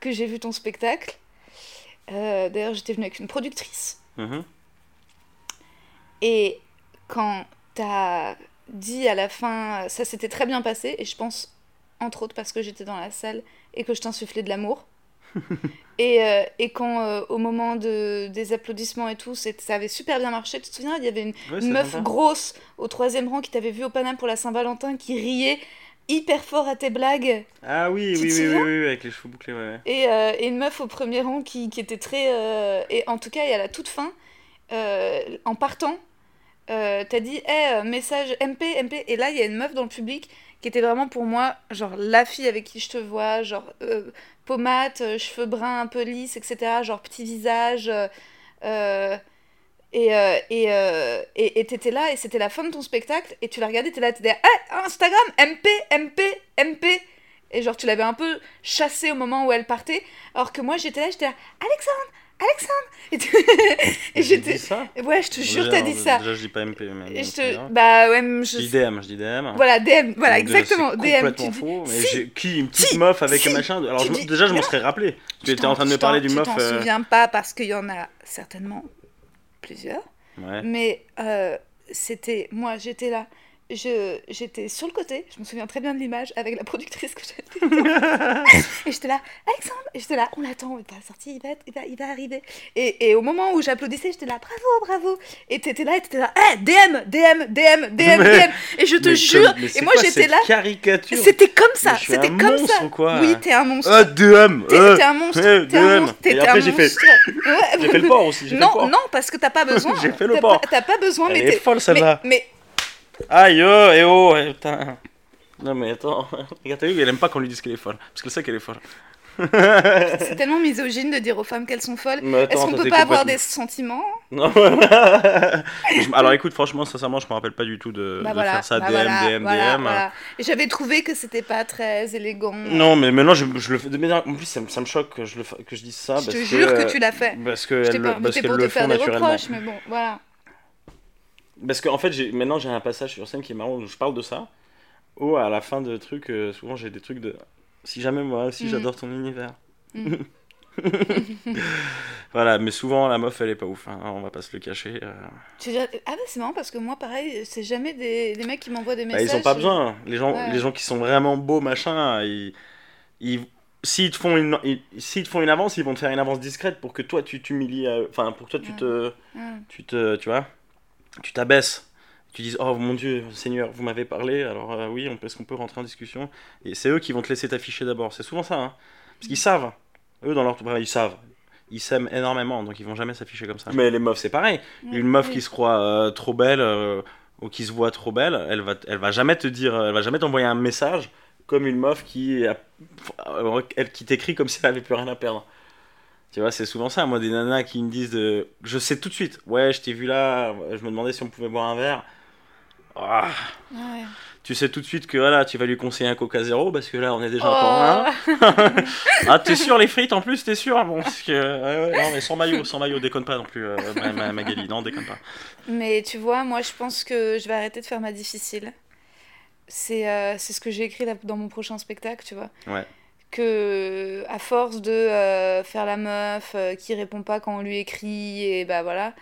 que j'ai vu ton spectacle. euh, D'ailleurs, j'étais venue avec une productrice. Mhm. Et quand t'as dit à la fin, ça s'était très bien passé, et je pense, entre autres, parce que j'étais dans la salle et que je t'insufflais de l'amour. et, euh, et quand, euh, au moment de, des applaudissements et tout, ça avait super bien marché, tu te souviens, il y avait une, Ouais, une c'est meuf sympa. grosse au troisième rang qui t'avait vu au Paname pour la Saint-Valentin qui riait hyper fort à tes blagues. Ah oui, oui, oui, oui, oui, avec les cheveux bouclés, ouais. ouais. Et, euh, et une meuf au premier rang qui, qui était très. et en tout cas, et à la toute fin, en partant, euh, t'as dit Eh, message MP, MP. Et là, il y a une meuf dans le public qui était vraiment pour moi, genre, la fille avec qui je te vois, genre, euh, pommade, euh, cheveux bruns un peu lisses, etc. Genre, petit visage. euh, euh, et euh, et euh, et t'étais là, et c'était la fin de ton spectacle, et tu la regardais, t'étais là, t'étais Eh, Instagram, MP, MP, MP. Et genre, tu l'avais un peu chassée au moment où elle partait. Alors que moi, j'étais là, j'étais là, Alexandre, Alexandre Et, tu- et ça Ouais, je te jure, t'as dit ça. Déjà, je dis pas MP, mais. Je te. Bah ouais, je. Je dis DM, je dis DM. Voilà, DM, voilà, Donc, exactement. c'est DM, complètement tu dis. faux. Mais Si, qui Une petite si, meuf avec si, un machin Alors, je dis- déjà, je m'en serais rappelé. Tu étais en train de me parler d'une meuf. Tu t'en euh, souviens pas parce qu'il y en a certainement plusieurs. Ouais. Mais euh, c'était. Moi, j'étais là. J'étais sur le côté, je me souviens très bien de l'image avec la productrice que j'étais. et j'étais là, Alexandre, et j'étais là, on l'attend, il va sortir, il va, il va, il va arriver. Et, et au moment où j'applaudissais, j'étais là, bravo, bravo. Et t'étais là, et t'étais là, eh, DM, DM, DM, DM, Mais- DM. Et je te jure, comme- et moi j'étais là, Caricature. c'était comme ça, c'était comme monstre ça. ou quoi oui, t'es un monstre. Ah, DM T'es euh, un monstre, eh, t'es un monstre, t'es Et après, un j'ai fait-. J'ai fait le port aussi. Non, non, parce que t'as pas besoin. J'ai fait le port. T'as pas besoin, Elle mais est t'es- folle. Mais, mais Aïe, oh, eh oh, eh, putain. Non, mais attends. Regarde, t'as vu, elle aime pas qu'on lui dise qu'elle est folle. Parce qu'elle sait qu'elle est folle. c'est tellement misogyne de dire aux femmes qu'elles sont folles. Mais attends, Est-ce qu'on peut pas avoir des sentiments Non. Alors écoute, franchement, sincèrement, je me rappelle pas du tout de, Bah de voilà, faire ça bah DM, voilà, DM, voilà, DM. Et J'avais trouvé que c'était pas très élégant. Non, mais maintenant, je, je le fais de manière. En plus, ça, me- ça me choque que je, le, que je dise ça. Je te jure que tu l'as fait. Parce Je qu'elles pas parce qu'elles pour te le faire font des naturellement. reproches, mais bon, voilà. Parce qu'en fait, j'ai- maintenant, j'ai un passage sur scène qui est marrant où je parle de ça. Où à la fin de trucs, euh, souvent, j'ai des trucs de. Si jamais moi aussi, Mhm. j'adore ton univers. Mhm. voilà, mais souvent, la meuf, elle est pas ouf. hein, on va pas se le cacher. euh. Ah bah c'est marrant parce que moi pareil, c'est jamais des, des mecs qui m'envoient des Bah, messages. ils ont pas besoin. Les gens, Ouais. les gens qui sont vraiment beaux, machin, ils, ils, s'ils te font une, ils- te font une avance, ils vont te faire une avance discrète pour que toi tu t'humilies, euh, enfin pour que toi tu Ouais. te, Ouais. tu te, tu vois, tu t'abaisses. Tu dises oh mon Dieu Seigneur, vous m'avez parlé, alors euh, oui, on peut, est-ce qu'on peut rentrer en discussion? Et c'est eux qui vont te laisser t'afficher d'abord. C'est souvent ça, hein. parce qu'ils savent. Eux dans leur, enfin, ils savent. Ils s'aiment énormément, donc ils vont jamais s'afficher comme ça. Mais les meufs, c'est pareil. Ouais, Une meuf oui. qui se croit euh, trop belle euh, ou qui se voit trop belle, elle va, elle va jamais te dire, elle va jamais t'envoyer un message comme une meuf qui, a- elle, qui t'écrit comme si elle avait plus rien à perdre. Tu vois, c'est souvent ça. Moi, des nanas qui me disent, de, je sais tout de suite. Ouais, je t'ai vu là. Je me demandais si on pouvait boire un verre. Ah, Ouais. tu sais tout de suite que voilà, tu vas lui conseiller un Coca Zéro parce que là, on est déjà Oh. un. Ah, t'es sûr les frites en plus, t'es sûr? Bon, parce que ouais, ouais, non, mais sans maillot, sans maillot, déconne pas non plus, euh, ma, ma- Magali, non, déconne pas. Mais tu vois, moi je pense que je vais arrêter de faire ma difficile. C'est euh, ce que j'ai écrit dans mon prochain spectacle, tu vois. Ouais. Que à force de euh, faire la meuf euh, qui répond pas quand on lui écrit, et bah voilà,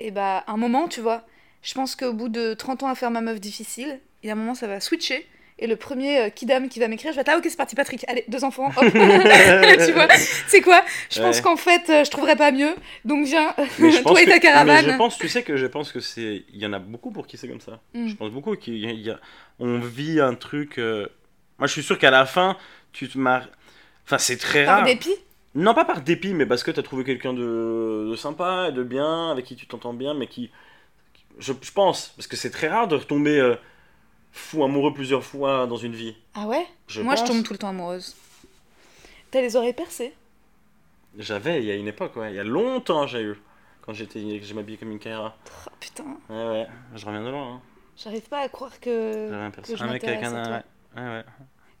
et bah un moment, tu vois, je pense qu'au bout de 30 ans à faire ma meuf difficile, il y a un moment ça va switcher. Et le premier euh, kidam qui va m'écrire, je vais être là, ok, c'est parti, Patrick, allez, deux enfants, hop. tu vois, c'est quoi? Je pense Ouais. qu'en fait, euh, je trouverais pas mieux, donc viens, toi et que- ta caravane. Mais je pense, tu sais que je pense que c'est, il y en a beaucoup pour qui c'est comme ça. Mm. Je pense beaucoup qu'il y a- il y a- on vit un truc. euh, Moi, je suis sûr qu'à la fin, tu te marres. Enfin, c'est très Par rare. dépit Non, pas par dépit, mais parce que tu as trouvé quelqu'un de... de sympa et de bien, avec qui tu t'entends bien, mais qui. Je, je pense, parce que c'est très rare de retomber euh, fou amoureux plusieurs fois dans une vie. Ah ouais? Je Moi, je tombe tout le temps amoureuse. T'as les oreilles percées J'avais, il y a une époque, ouais, il y a longtemps, j'ai eu. Quand j'étais, je m'habillais comme une Kaira. Oh, putain, Ouais, ouais, je reviens de loin. Hein. j'arrive pas à croire que. J'avais un, que je un mec avec un. ouais, ouais.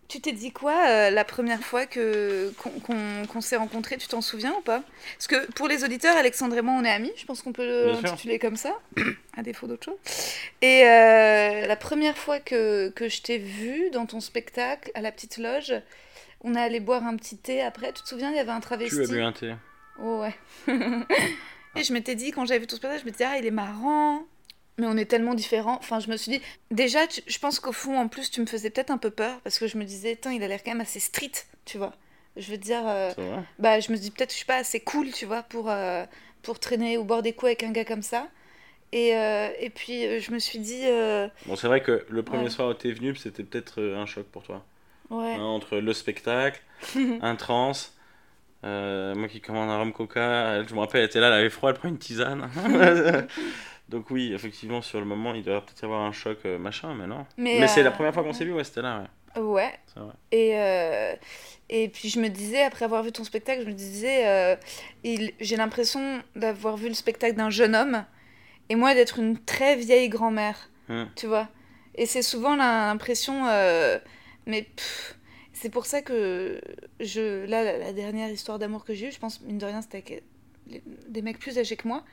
Tu t'es dit quoi euh, la première fois que qu'on s'est rencontrés Tu t'en souviens ou pas? Parce que pour les auditeurs, Alexandre et moi, on est amis. Je pense qu'on peut le intituler comme ça, à défaut d'autre chose. Et euh, la première fois que, que je t'ai vu dans ton spectacle à la petite loge, on est allé boire un petit thé après. Tu te souviens Il y avait un travesti? Tu as bu un thé. Oh ouais. et je m'étais dit, quand j'avais vu ton spectacle, je me disais, ah, il est marrant. Mais on est tellement différents. Enfin, je me suis dit, déjà, tu- je pense qu'au fond, en plus, tu me faisais peut-être un peu peur parce que je me disais, Tain, il a l'air quand même assez street, tu vois. Je veux dire, euh, bah, je me dis peut-être je suis pas assez cool, tu vois, pour, euh, pour traîner au bord des coups avec un gars comme ça. Et, euh, et puis, euh, je me suis dit, Bon, c'est vrai que le premier Ouais. soir où t'es venu, c'était peut-être un choc pour toi. ouais. Hein, entre le spectacle, un trans, moi qui commande un rhum coca, je me rappelle, elle était là, elle avait froid, elle prend une tisane. Donc oui, effectivement, sur le moment, il doit peut-être y avoir un choc, euh, machin, mais non. Mais, Mais, c'est euh, la première fois qu'on s'est vu, ouais, c'était là, ouais. Ouais. Et, euh, et puis je me disais, après avoir vu ton spectacle, je me disais, euh, il- j'ai l'impression d'avoir vu le spectacle d'un jeune homme et moi d'être une très vieille grand-mère, Hmm. tu vois. Et c'est souvent l'impression, euh, mais pff, c'est pour ça que je, là, la, la dernière histoire d'amour que j'ai eue, je pense, mine de rien, c'était avec des mecs plus âgés que moi,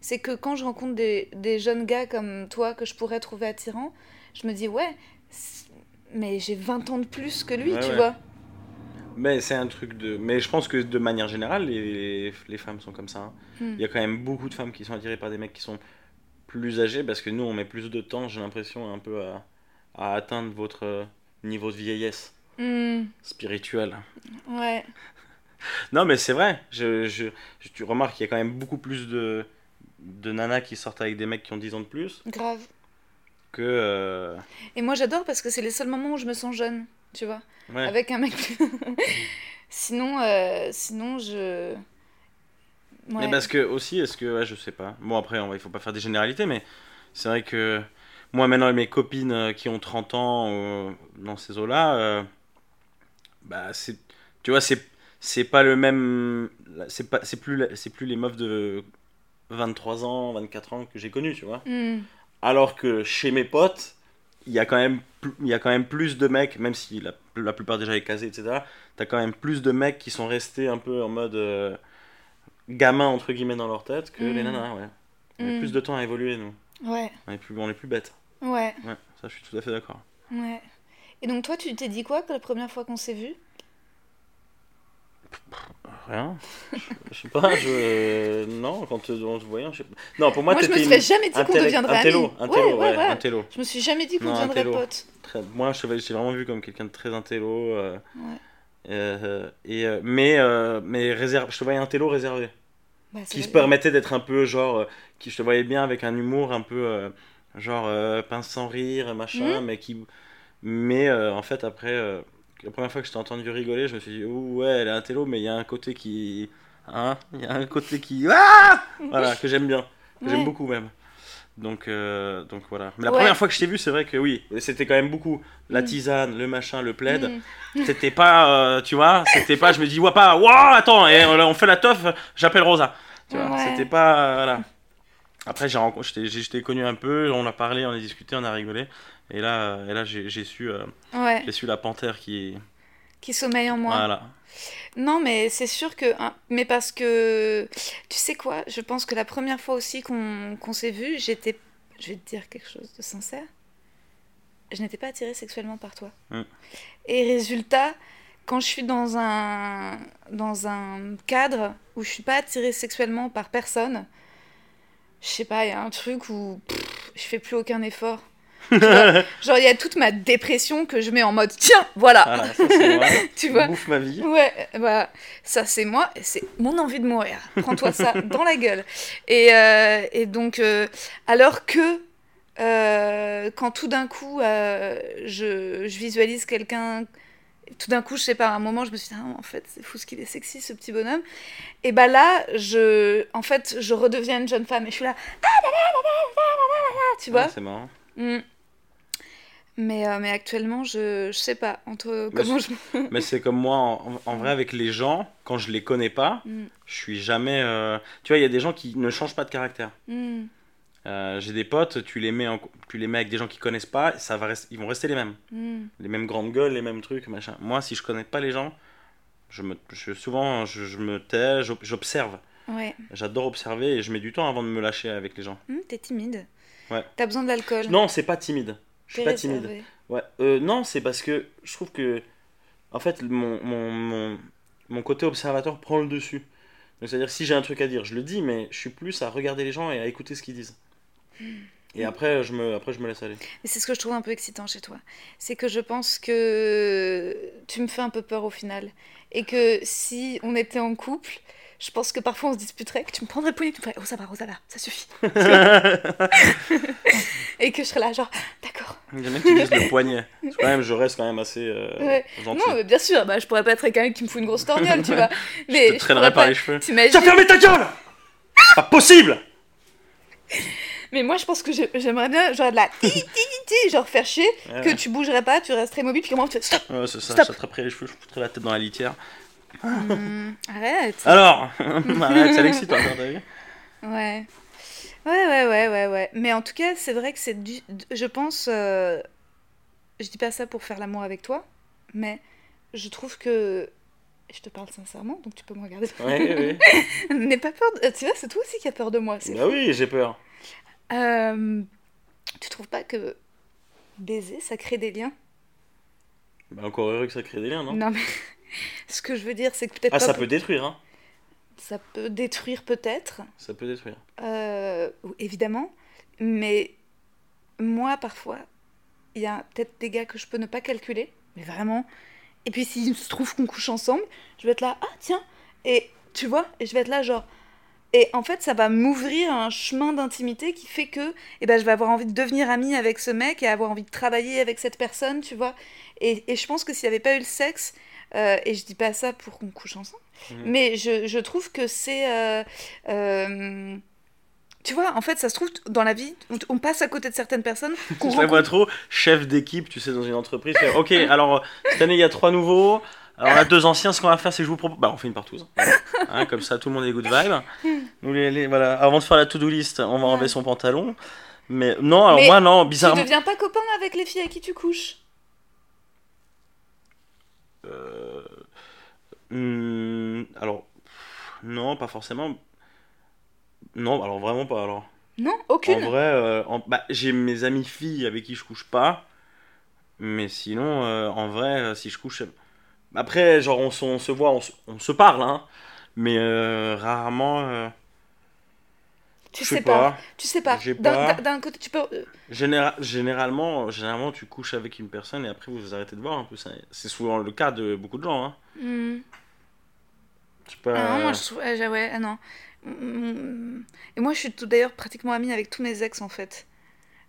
c'est que quand je rencontre des, des jeunes gars comme toi que je pourrais trouver attirants, je me dis, ouais, mais j'ai 20 ans de plus que lui, Ouais, tu ouais. vois. Mais c'est un truc de. Mais je pense que de manière générale, les, les femmes sont comme ça. hein. Hmm. Il y a quand même beaucoup de femmes qui sont attirées par des mecs qui sont plus âgés, parce que nous, on met plus de temps, j'ai l'impression, un peu à, à atteindre votre euh, niveau de vieillesse Hmm, spirituelle. ouais. Non, mais c'est vrai. Je, je, je- tu remarques qu'il y a quand même beaucoup plus de, de nanas qui sortent avec des mecs qui ont 10 ans de plus Grave. que. euh, Et moi j'adore parce que c'est les seuls moments où je me sens jeune, tu vois. ouais. Avec un mec. sinon, euh, sinon je. Mais Ouais. parce que aussi, est-ce que. Ouais, je sais pas. Bon, après, on va- il faut pas faire des généralités, mais c'est vrai que. Moi, maintenant, mes copines euh, qui ont 30 ans euh, dans ces eaux-là, euh, bah, c'est. Tu vois, c'est. C'est pas le même. C'est pas... c'est plus, c'est plus les meufs de 23 ans, 24 ans que j'ai connues, tu vois. Hmm, Alors que chez mes potes, il y a quand même, il y a quand même plus de mecs, même si la, la plupart déjà est casé, etc. T'as quand même plus de mecs qui sont restés un peu en mode euh, gamin entre guillemets dans leur tête que les Mm. nanas, ouais. On a Mm. plus de temps à évoluer, nous. Ouais, On est plus, on est plus bêtes. ouais, Ouais, ça, je suis tout à fait d'accord. ouais. Et donc toi, tu t'es dit quoi que la première fois qu'on s'est vu Rien. Je, je sais pas, je. Non, quand on se voyait, je sais pas. Non, pour moi, Moi, je me serais une- jamais dit qu'on deviendrait un télo, un télo, ouais, ouais, ouais. un télo. Je me suis jamais dit qu'on deviendrait potes. Très- Moi, je j'ai vraiment vu comme quelqu'un de très intello. euh, Ouais. euh, et, euh, mais euh, mais réserve, je te voyais un télo réservé. Bah, Qui se permettait d'être un peu genre. euh, qui je te voyais bien avec un humour un peu. euh, genre euh, pince sans rire, machin, Mhm. mais qui. Mais euh, en fait, après. La première fois que je t'ai entendu rigoler, je me suis dit, Ouh, ouais, elle est un télo, mais il y a un côté qui. Hein Il y a un côté qui. Ah Voilà, que j'aime bien. Que Ouais. j'aime beaucoup même. Donc, euh, donc voilà. Mais la Ouais. première fois que je t'ai vu, c'est vrai que oui, c'était quand même beaucoup la Mm. tisane, le machin, le plaid. Hmm. C'était pas, euh, tu vois, c'était pas, je me dis, ouais, pas, waouh, attends, et on, fait la teuf, j'appelle Rosa. Tu vois, Ouais. c'était pas, voilà. Après, j'ai rencontré, j'étais- connu un peu, on a parlé, on a discuté, on a rigolé. Et là, euh, et là j'ai su, euh, Ouais, j'ai su la panthère qui. qui sommeille en moi. Voilà. Non, mais c'est sûr que. hein, mais parce que. Tu sais quoi Je pense que la première fois aussi qu'on s'est vu, j'étais. Je vais te dire quelque chose de sincère. Je n'étais pas attirée sexuellement par toi. Mm. Et résultat, quand je suis dans un, dans un cadre où je suis pas attirée sexuellement par personne, je sais pas, il y a un truc où pff, je fais plus aucun effort. Vois, genre, il y a toute ma dépression que je mets en mode tiens, voilà, Voilà, ça c'est moi. tu vois. Bouffe ma vie. Ouais, bah, ça c'est moi, c'est mon envie de mourir. Prends-toi ça dans la gueule. Et, euh, et donc, euh, alors que euh, quand tout d'un coup je, je visualise quelqu'un, tout d'un coup, je sais pas, à un moment, je me suis dit, ah, en fait, c'est fou ce qu'il est sexy ce petit bonhomme. Et bah là, je, en fait, je redeviens une jeune femme et je suis là, tu vois. Ouais, c'est marrant. Mm. Mais, euh, mais actuellement, je, je sais pas entre Mais comment je. Mais c'est comme moi, en, en vrai, avec les gens, quand je les connais pas, Mm. je suis jamais. euh, Tu vois, il y a des gens qui ne changent pas de caractère. Mm. Euh, J'ai des potes, tu les mets, en... tu les mets avec des gens qui connaissent pas, ça va rester... ils vont rester les mêmes. Mm. Les mêmes grandes gueules, les mêmes trucs, machin. Moi, si je connais pas les gens, je me... je... souvent je, je me tais, j'ob- j'observe. Ouais. J'adore observer et je mets du temps avant de me lâcher avec les gens. Hum, T'es timide. Ouais. T'as besoin de l'alcool. Non, c'est pas timide. Je suis pas timide. Ouais. Euh, non, c'est parce que je trouve que, en fait, mon, mon, mon, mon côté observateur prend le dessus. C'est-à-dire, si j'ai un truc à dire, je le dis, mais je suis plus à regarder les gens et à écouter ce qu'ils disent. Et après, je me, après, je me laisse aller. Mais c'est ce que je trouve un peu excitant chez toi. C'est que je pense que tu me fais un peu peur au final. Et que si on était en couple, je pense que parfois on se disputerait, que tu me prendrais le poignet, tu me ferais Oh, ça va, ça suffit. Et que je serais là, genre, d'accord. J'aime bien que tu dises le poignet. Parce que quand même, je reste quand même assez euh, Ouais. gentil. Non, mais bien sûr, bah, je pourrais pas être quelqu'un qui me fout une grosse torgnole, tu vois. Mais je te traînerai pourrais par pas- les cheveux. Tiens, fermez ta gueule Pas possible Mais moi, je pense que j'ai- j'aimerais bien, genre, de la ti, ti, ti, genre, faire chier, Ouais. que tu bougerais pas, tu resterais mobile, puis comment tu fais stop Ouais, c'est ça, Stop. j'attraperai les cheveux, je foutrai la tête dans la litière. Hum, Arrête. Alors Arrête, ça l'excite encore, t'as vu Ouais. Ouais, ouais, ouais, ouais, ouais. Mais en tout cas, c'est vrai que c'est du... Je pense... euh, Je dis pas ça pour faire l'amour avec toi, mais je trouve que... Je te parle sincèrement, donc tu peux me regarder. Ouais, ouais. N'aie pas peur... de- Tu vois, c'est toi aussi qui as peur de moi. Bah fou. oui, j'ai peur. Euh, Tu trouves pas que baiser, ça crée des liens? Bah encore heureux que ça crée des liens, non? Non, mais... Ce que je veux dire, c'est que peut-être Ah, ça pour- peut détruire, hein ça peut détruire peut-être, Ça peut détruire. euh, évidemment. Mais moi, parfois, il y a peut-être des gars que je peux ne pas calculer, mais vraiment. Et puis s'il se trouve qu'on couche ensemble, je vais être là, ah tiens, et tu vois, et je vais être là genre. Et en fait, ça va m'ouvrir un chemin d'intimité qui fait que eh ben, je vais avoir envie de devenir amie avec ce mec et avoir envie de travailler avec cette personne, tu vois. Et, et je pense que s'il n'y avait pas eu le sexe, euh, et je dis pas ça pour qu'on couche ensemble, Mhm. mais je, je trouve que c'est. euh, euh, tu vois, en fait, ça se trouve, dans la vie, on, passe à côté de certaines personnes qu'on Je la vois trop, chef d'équipe, tu sais, dans une entreprise. fait, ok, alors cette année il y a trois nouveaux. Alors on a deux anciens, ce qu'on va faire c'est que je vous propose. Bah on fait une partouze. Voilà. Hein, comme ça tout le monde est good vibe. Nous, les, les- voilà. Avant de faire la to-do list, on va enlever son pantalon. Mais non, alors Mais moi non, Tu bizarrement. deviens pas copain avec les filles avec qui tu couches? Euh, hmm, alors, non, pas forcément. Non, alors vraiment pas. Alors, Non, en aucune. vrai, euh, en- bah, j'ai mes amies filles avec qui je couche pas. Mais sinon, euh, en vrai, euh, si je couche. Après, genre, on, se- on se voit, on se, on se parle, hein. Mais euh, rarement. euh, tu sais pas. pas. Tu sais pas. D'un pas. côté, tu peux. euh, Généra- généralement, généralement, tu couches avec une personne et après vous vous arrêtez de voir un peu. C'est souvent le cas de beaucoup de gens. Hein. hmm. Je sais pas. Ah non, moi je trouve. ah, ouais, ah non. Mm, Et moi je suis d'ailleurs pratiquement amie avec tous mes ex en fait.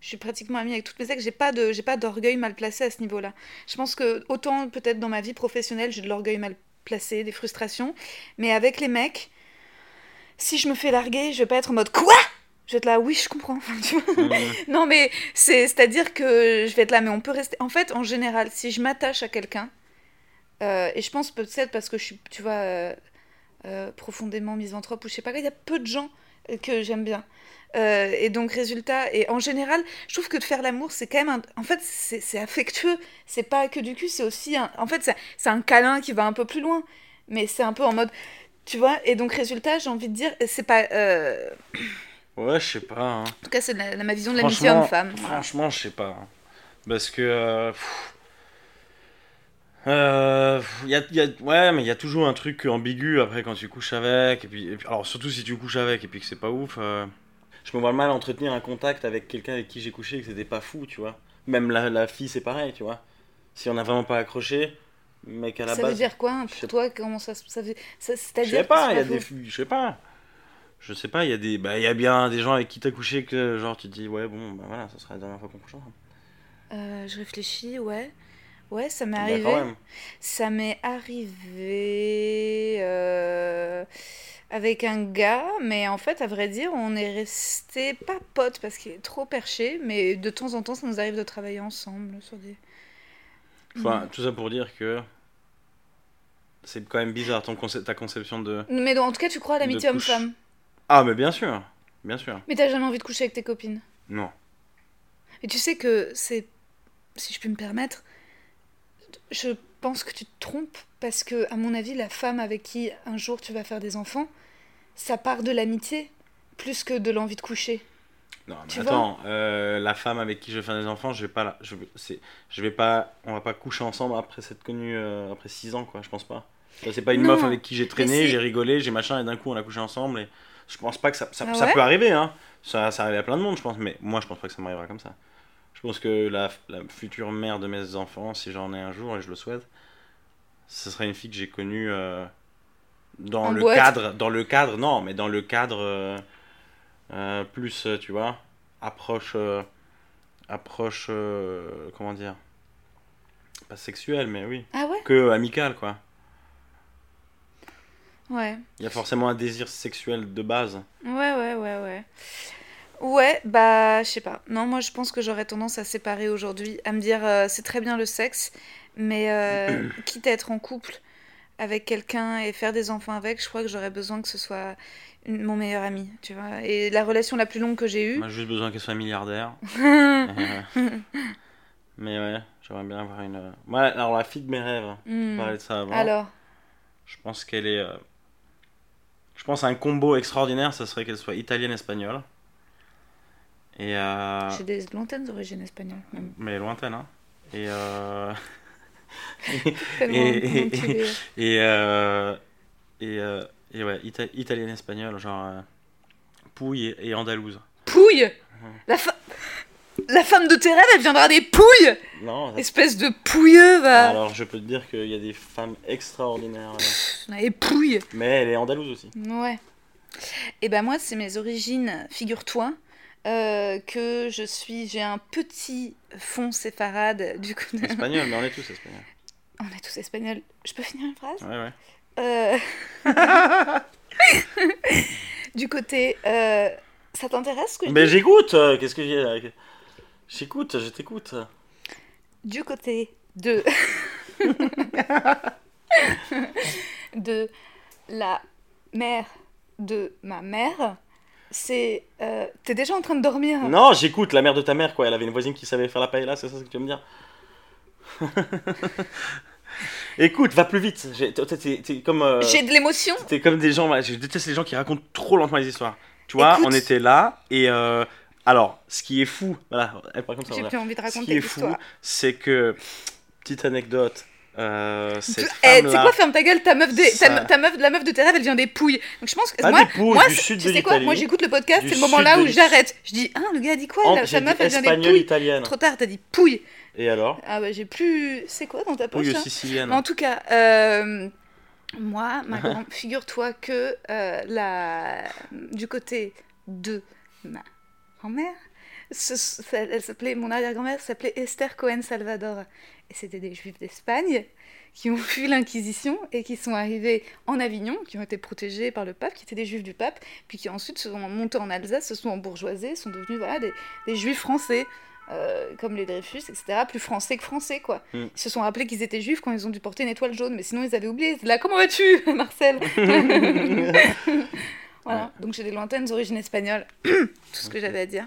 Je suis pratiquement amie avec toutes mes ex. J'ai pas de, j'ai pas d'orgueil mal placé à ce niveau-là. Je pense que autant peut-être dans ma vie professionnelle j'ai de l'orgueil mal placé, des frustrations, mais avec les mecs, si je me fais larguer, je vais pas être en mode quoi? Je vais être là, oui, je comprends. Tu vois? Non, mais c'est, c'est-à-dire que je vais être là, mais on peut rester. En fait, en général, si je m'attache à quelqu'un, euh, et je pense peut-être parce que je suis, tu vois, euh, euh, profondément misanthrope ou je sais pas, il y a peu de gens que j'aime bien. Euh, et donc, résultat, et en général, je trouve que de faire l'amour, c'est quand même un... En fait, c'est, affectueux, c'est pas que du cul, c'est aussi un... En fait, c'est, c'est un câlin qui va un peu plus loin, mais c'est un peu en mode... Tu vois, et donc, résultat, j'ai envie de dire, c'est pas... euh, Ouais, je sais pas. hein. En tout cas, c'est la- la- ma vision de l'amitié Franchement, homme-femme. Franchement, je sais pas. hein. Parce que. euh, pff, euh, y a, y a- ouais, mais il y a toujours un truc ambigu après quand tu couches avec. Et puis, et puis- alors, surtout si tu couches avec et puis que c'est pas ouf. euh, je me vois mal entretenir un contact avec quelqu'un avec qui j'ai couché et que c'était pas fou, tu vois. Même la, la fille, c'est pareil, tu vois. Si on a vraiment pas accroché, mec à la ça base. veut dire quoi hein, je pour sais toi Comment ça, se- ça veut... ça- Je C'est-à-dire sais pas, il y a des je sais pas. Je sais pas, il y a des bah il y a bien des gens avec qui t'as couché que genre tu te dis ouais bon bah voilà, ça sera la dernière fois qu'on couche ensemble. Euh, je réfléchis, ouais. Ouais, ça m'est Bah, arrivé. quand même. Ça m'est arrivé euh, avec un gars, mais en fait, à vrai dire, on est resté pas potes parce qu'il est trop perché, mais de temps en temps, ça nous arrive de travailler ensemble sur des. Enfin, tout ça pour dire que c'est quand même bizarre ton concept, ta conception de Mais donc, en tout cas, tu crois à l'amitié homme-femme. Ah mais bien sûr, bien sûr. Mais t'as jamais envie de coucher avec tes copines? Non. Et tu sais que c'est, si je puis me permettre, je pense que tu te trompes parce que, à mon avis, la femme avec qui un jour tu vas faire des enfants, ça part de l'amitié plus que de l'envie de coucher. Non, mais Tu attends, euh, la femme avec qui je vais faire des enfants, je vais pas la- je vais, c'est je vais pas on va pas coucher ensemble après s'être connus euh, après 6 ans quoi, je pense pas. Ça, C'est pas une Non, meuf avec qui j'ai traîné, j'ai rigolé, j'ai machin et d'un coup on a couché ensemble et je pense pas que ça ça, Ah ça peut arriver hein. Ça ça arrive à plein de monde je pense mais moi je pense pas que ça m'arrivera comme ça. Je pense que la, la future mère de mes enfants, si j'en ai un jour et je le souhaite, ce sera une fille que j'ai connue euh, dans En le boîte. cadre, dans le cadre, non, mais dans le cadre euh, euh, plus, tu vois, approche, approche, comment dire, pas sexuelle, mais oui, Ah ouais? que amicale, quoi. Ouais. Il y a forcément un désir sexuel de base. Ouais, ouais, ouais, ouais. Ouais, bah, je sais pas. Non, moi, je pense que j'aurais tendance à séparer aujourd'hui, à me dire, euh, c'est très bien le sexe, mais euh, quitte à être en couple avec quelqu'un et faire des enfants avec, je crois que j'aurais besoin que ce soit une- mon meilleur ami, tu vois. Et la relation la plus longue que j'ai eue, juste besoin qu'elle soit milliardaire. Euh, mais ouais, j'aimerais bien avoir une. euh, Ouais, alors la fille de mes rêves, Hmm. parlait de ça avant. alors, Je pense qu'elle est. euh, Je pense un combo extraordinaire, ça serait qu'elle soit italienne-espagnole. Et. euh, j'ai des lointaines origines espagnoles, même. Mais lointaine, hein. Et. euh, Et- petit délire. Et, euh, et, euh, et ouais, ita- italienne-espagnole, genre. euh, Pouille et, et andalouse. Pouille La, fa- la femme de tes rêves, elle viendra des pouilles Non, ça- Espèce de pouilleux, va alors je peux te dire qu'il y a des femmes extraordinaires. euh, Les pouilles Mais elle est andalouse aussi. Ouais. Et ben moi, c'est mes origines, figure-toi, euh, que je suis, j'ai un petit fond séfarade du coup. Espagnol, mais on est tous espagnols. On est tous espagnols. Je peux finir une phrase? Ouais, ouais. Euh, Du côté, euh, ça t'intéresse que Mais j'écoute Qu'est-ce que j'ai J'écoute, je t'écoute. Du côté de de la mère de ma mère, c'est, euh, t'es déjà en train de dormir. Non, j'écoute la mère de ta mère, quoi. Elle avait une voisine qui savait faire la paella, c'est ça ce que tu veux me dire? Écoute, va plus vite. J'ai- comme. euh, J'ai de l'émotion. T'es comme des gens. Je déteste les gens qui racontent trop lentement les histoires. Tu vois, Écoute. on était là et. euh, alors, ce qui est fou, voilà. J'ai plus envie de Ce qui raconter est fou, c'est que. Petite anecdote. Euh, cette Eh, tu sais femme-là- quoi, ferme ta gueule, ta meuf, ta, Ça- ta meuf, la meuf de tes rêves, elle vient des pouilles. Donc je pense que Pas moi, pouilles, moi du c'est- sud tu de sais quoi, moi j'écoute le podcast, c'est le moment là de où j'arrête. Je dis, ah le gars a dit quoi En- Sa dit meuf, elle vient des pouilles. italienne. Trop tard, t'as dit pouille. Et alors? Ah bah j'ai plus. C'est quoi dans ta poche Pouille hein? sicilienne. Mais en tout cas, euh, moi, ma grand... figure-toi que euh, la... du côté de ma grand-mère, elle s'appelait, mon arrière-grand-mère s'appelait Esther Cohen Salvador. C'était des juifs d'Espagne qui ont fui l'Inquisition et qui sont arrivés en Avignon, qui ont été protégés par le pape, qui étaient des juifs du pape, puis qui ensuite se sont montés en Alsace, se sont embourgeoisés, sont devenus voilà, des, des juifs français. euh, comme les Dreyfus, etc., plus français que français, quoi. Mm. Ils se sont rappelés qu'ils étaient juifs quand ils ont dû porter une étoile jaune, mais sinon ils avaient oublié. Là, comment vas-tu, Marcel? Voilà, donc j'ai des lointaines origines espagnoles. Tout ce que j'avais à dire.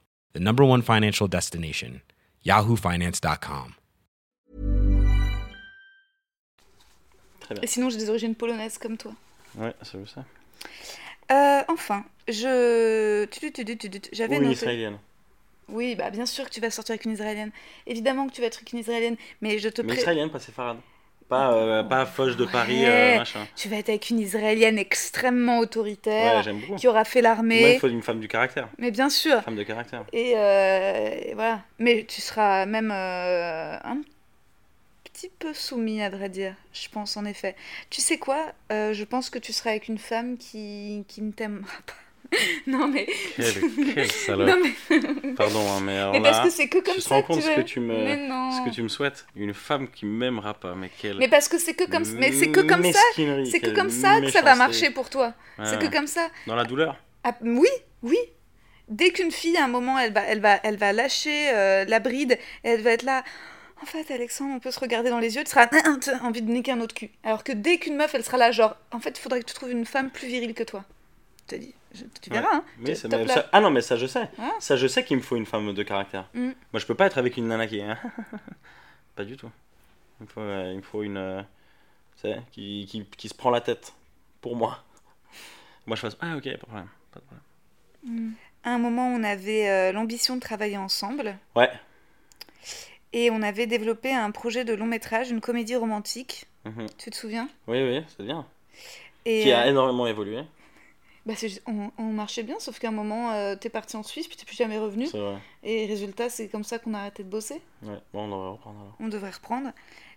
the number one financial destination, yahoofinance.com. Très bien. Et sinon, j'ai des origines polonaises comme toi. Ouais, c'est ça. Euh, enfin, je. tu- tu- tu- tu- tu- J'avais Ou une israélienne. Oui, bah bien sûr que tu vas sortir avec une israélienne. Évidemment que tu vas être avec une israélienne, mais je te Mais pré... israélienne, pas séfarade. Pas, euh, pas Foch de Paris, Ouais. euh, machin. Tu vas être avec une israélienne extrêmement autoritaire, Ouais, qui aura fait l'armée. il faut une femme du caractère. Mais bien sûr. Femme de caractère. Et, euh, et voilà. Mais tu seras même euh, un petit peu soumis, à vrai dire, je pense, en effet. Tu sais quoi Je pense que tu seras avec une femme qui, qui ne t'aimera pas. Non, mais... Quelle, quelle salope. Non, mais... Pardon, hein, mais alors mais parce là, que c'est que comme tu te ça rends que compte ce que tu me, ce que tu me souhaites Une femme qui m'aimera pas, mais quelle Mais parce que c'est que comme, mais c'est que comme ça, c'est que comme ça que ça va marcher pour toi. Ouais, c'est que comme ça. Dans la douleur Ah, oui, oui. Dès qu'une fille, à un moment, elle va, elle va, elle va lâcher euh, la bride, elle va être là. En fait, Alexandre, on peut se regarder dans les yeux, tu seras envie de niquer un autre cul. Alors que dès qu'une meuf, elle sera là, genre, en fait, il faudrait que tu trouves une femme plus virile que toi. Je te dis, je- tu verras, Ouais. hein. Mais mais ça- Ah non, mais ça je sais. Ça je sais qu'il me faut une femme de caractère. Mm. Moi je peux pas être avec une nana qui est. pas du tout. Il me faut, euh, il me faut une. euh, tu sais, qui, qui, qui se prend la tête pour moi. Moi je fasse. Ah ok, pas de problème. Pas de problème. À un moment, on avait euh, l'ambition de travailler ensemble. Ouais. Et on avait développé un projet de long métrage, une comédie romantique. Mhm. Tu te souviens? Oui, oui, c'est bien. et, Qui a euh, énormément évolué. Bah, on, on marchait bien, sauf qu'à un moment, euh, t'es parti en Suisse, puis t'es plus jamais revenu. Vrai. Et résultat, c'est comme ça qu'on a arrêté de bosser. Ouais. Bon, on devrait reprendre alors. On devrait reprendre.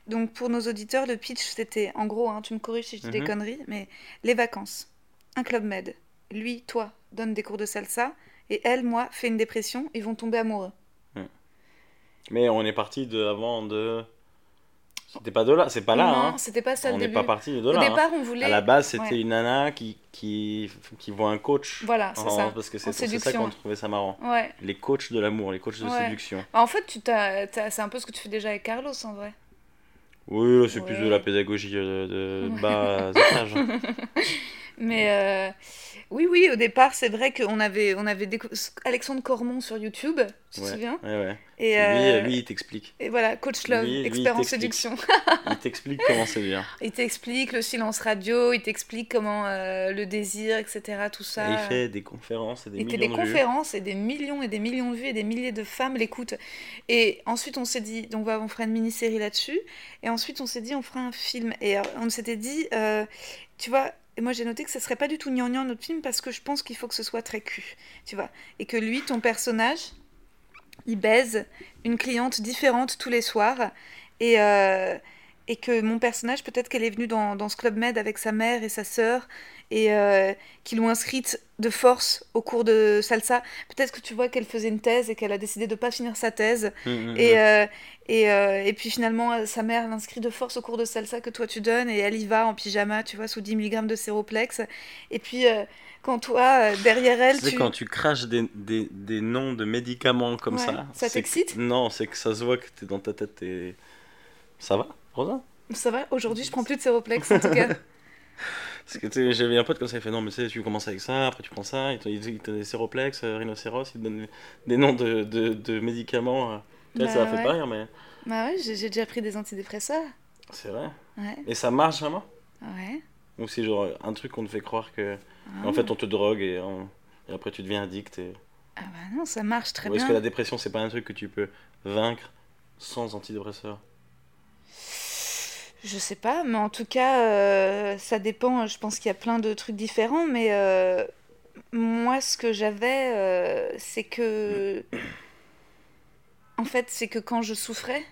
Donc pour nos auditeurs, le pitch, c'était, en gros, hein, tu me corriges si je dis des Mhm. conneries, mais les vacances, un club med. Lui, toi, donne des cours de salsa, et elle, moi, fait une dépression, ils vont tomber amoureux. Mais on est parti de avant de. C'était pas de là, c'est pas là. non, hein. c'était pas ça On n'est pas parti de Au là. hein. départ, on voulait... À la base, c'était Ouais. une nana qui, qui, qui voit un coach. Voilà, c'est ça. Parce que c'est c'est ça qu'on trouvait ça marrant. Ouais. Les coachs de l'amour, les coachs de Ouais. séduction. Bah, En fait, tu c'est un peu ce que tu fais déjà avec Carlos, en vrai. Oui, c'est plus de la pédagogie euh, de, de bas étage. Mais, euh, Oui, oui, au départ, c'est vrai qu'on avait, on avait décou- Alexandre Cormon sur YouTube, tu te Ouais, souviens ouais, ouais. Et, Lui, euh, lui, il t'explique. et voilà, Coach Love, lui, lui, il expert en séduction. Il t'explique comment c'est bien. il t'explique le silence radio, il t'explique comment euh, le désir, etc. Tout ça. Et il fait des conférences et des et que millions des de vues. conférences et des millions et des millions de vues et des milliers de femmes l'écoutent. Et ensuite, on s'est dit, donc voilà, on fera une mini-série là-dessus. Et ensuite, on s'est dit, on fera un film. Et euh, on s'était dit, euh, tu vois, et moi j'ai noté que ce serait pas du tout gnangnan notre film parce que je pense qu'il faut que ce soit très cul, tu vois. Et que lui, ton personnage, il baise une cliente différente tous les soirs. Et, euh, et que mon personnage, peut-être qu'elle est venue dans, dans ce club med avec sa mère et sa sœur, et euh, qu'ils l'ont inscrite de force au cours de salsa. Peut-être que tu vois qu'elle faisait une thèse et qu'elle a décidé de pas finir sa thèse. Hum, hum, Et, hum. euh, et, euh, et puis finalement, sa mère l'inscrit de force au cours de salsa que toi tu donnes, et elle y va en pyjama, tu vois, sous 10 mg de séroplex. Et puis, euh, quand toi, derrière elle, Tu sais, tu... quand tu craches des, des, des noms de médicaments comme Ouais, ça. ça c'est que- t'excite? Non, c'est que ça se voit que t'es dans ta tête et. Ça va, Rosa Ça va, aujourd'hui je prends plus de séroplex en tout cas. Parce que tu sais, j'avais un pote comme ça, il fait non, mais tu sais, tu commences avec ça, après tu prends ça, il te, donne des séroplex, euh, rhinocéros, il te donne des noms de, de, de médicaments. euh. Vois, ça Bah m'a fait ouais. pas rire, mais Bah ouais, j'ai déjà pris des antidépresseurs. c'est vrai. Ouais, Et ça marche vraiment ouais. Ou c'est genre un truc qu'on te fait croire que. Ah. En fait, on te drogue et, on- et après tu deviens addict. Et... Ah bah non, ça marche très Ou est-ce que la dépression, c'est pas un truc que tu peux vaincre sans antidépresseur? Je sais pas, mais en tout cas, euh, ça dépend. Je pense qu'il y a plein de trucs différents, mais euh, moi, ce que j'avais, euh, c'est que. En fait, c'est que quand je souffrais,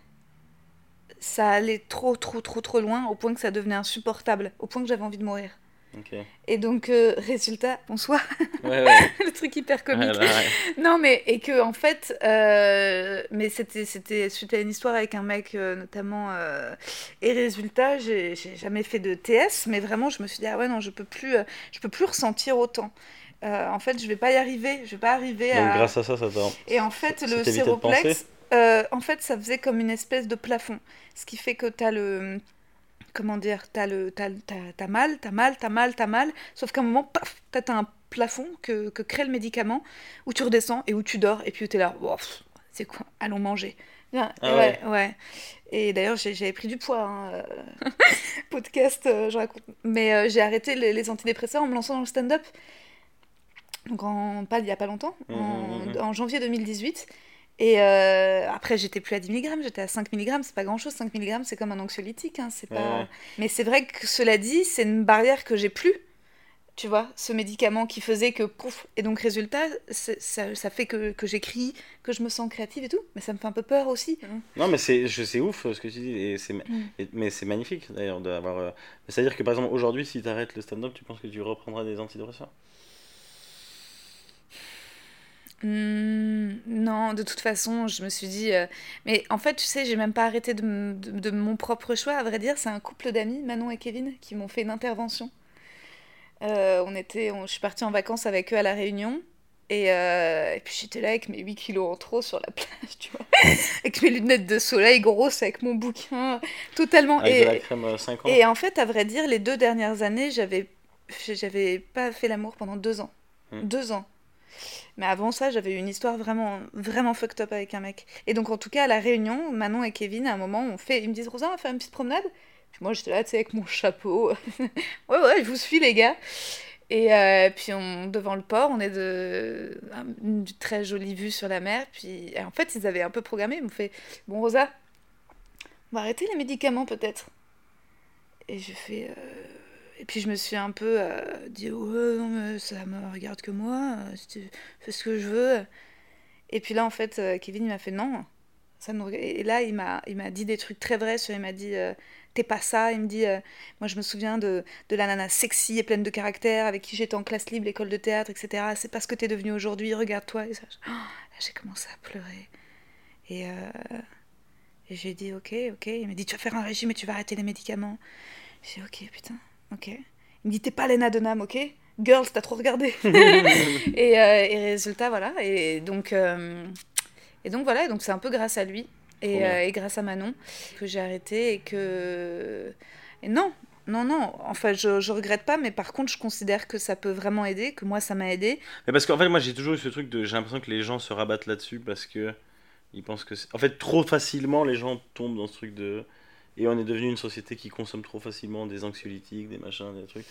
ça allait trop, trop, trop, trop loin, au point que ça devenait insupportable, au point que j'avais envie de mourir. Et donc, euh, résultat, bonsoir, Ouais, ouais. le truc hyper comique. Ouais, là, ouais. Non, mais et que en fait, euh, mais c'était c'était suite à une histoire avec un mec euh, notamment. et résultat, j'ai jamais fait de TS, mais vraiment, je me suis dit ah ouais non, je peux plus, je peux plus ressentir autant. En fait, je vais pas y arriver, je vais pas arriver Donc à. grâce à ça, ça. Et en fait, ça le séroplex, en fait, ça faisait comme une espèce de plafond, ce qui fait que t'as le comment dire, t'as le, t'as, t'as, t'as mal, t'as mal, t'as mal, t'as mal, sauf qu'à un moment, paf, t'as un plafond que, que crée le médicament, où tu redescends et où tu dors, et puis où t'es là, pff, c'est quoi, allons manger. Ah et ouais. ouais, ouais. Et d'ailleurs, j'avais pris du poids, hein, euh, podcast, euh, je raconte. Mais euh, j'ai arrêté les, les antidépresseurs en me lançant dans le stand-up. Donc, en, pas il y a pas longtemps, en, Mhm, mhm. en janvier 2018. Et euh, après, j'étais plus à 10 mg, j'étais à 5 mg, c'est pas grand chose, 5 mg, c'est comme un anxiolytique, hein, c'est Ouais, pas... ouais. Mais c'est vrai que cela dit, c'est une barrière que j'ai plus, tu vois, ce médicament qui faisait que pouf. Et donc, résultat, ça, ça fait que, que j'écris, que je me sens créative et tout, mais ça me fait un peu peur aussi. Non, mais c'est ouf euh, ce que tu dis, et c'est Mm. et- mais c'est magnifique d'ailleurs d'avoir. euh, C'est-à-dire que par exemple, aujourd'hui, si tu arrêtes le stand-up, tu penses que tu reprendras des antidépresseurs Hmm, non, de toute façon, je me suis dit. euh, Mais en fait, tu sais, j'ai même pas arrêté de, de- de mon propre choix. À vrai dire, c'est un couple d'amis, Manon et Kevin, qui m'ont fait une intervention. Euh, on était, on- je suis partie en vacances avec eux à La Réunion. Et, euh, et puis j'étais là avec mes 8 kilos en trop sur la plage, tu vois. avec mes lunettes de soleil grosses, avec mon bouquin, totalement. Avec et, de la crème euh, 5 ans et en fait, à vrai dire, les deux dernières années, j'avais, j'avais pas fait l'amour pendant deux ans. Hmm. Deux ans. Mais avant ça, j'avais eu une histoire vraiment, vraiment fucked up avec un mec. Et donc, en tout cas, à la réunion, Manon et Kevin, à un moment, on fait, ils me disent Rosa, on va faire une petite promenade? Puis moi, j'étais là, tu sais, avec mon chapeau. ouais, ouais, je vous suis, les gars. Et euh, puis, on, devant le port, on est de un- une très jolie vue sur la mer. Puis, en fait, ils avaient un peu programmé. Ils m'ont fait Bon, Rosa, on va arrêter les médicaments, peut-être. Et je fais. euh, Et puis je me suis un peu euh, dit ouais non mais ça me regarde que moi, euh, si fais ce que je veux. Et puis là en fait euh, Kevin il m'a fait non, ça et là il m'a dit des trucs très vrais il m'a dit t'es pas ça, il me dit moi je me souviens de, de la nana sexy et pleine de caractère avec qui j'étais en classe libre, l'école de théâtre, etc. C'est pas ce que t'es devenue aujourd'hui, regarde-toi. Et ça, Oh, j'ai commencé à pleurer. Et, et j'ai dit ok, ok. Il m'a dit tu vas faire un régime et tu vas arrêter les médicaments. J'ai dit ok, putain, ok. Il me dit t'es pas Lena Dunham, ok? Girls, t'as trop regardé. et, euh, et résultat, voilà. Et donc, euh, et donc voilà, donc c'est un peu grâce à lui et, euh, et grâce à Manon que j'ai arrêté et que. Et non, non, non. Enfin, je, je regrette pas, mais par contre, je considère que ça peut vraiment aider, que moi, ça m'a aidé. Mais parce qu'en fait, moi, j'ai toujours eu ce truc de. J'ai l'impression que les gens se rabattent là-dessus parce que. Ils pensent que. En fait, trop facilement, les gens tombent dans ce truc de. Et on est devenu une société qui consomme trop facilement des anxiolytiques, des machins, des trucs.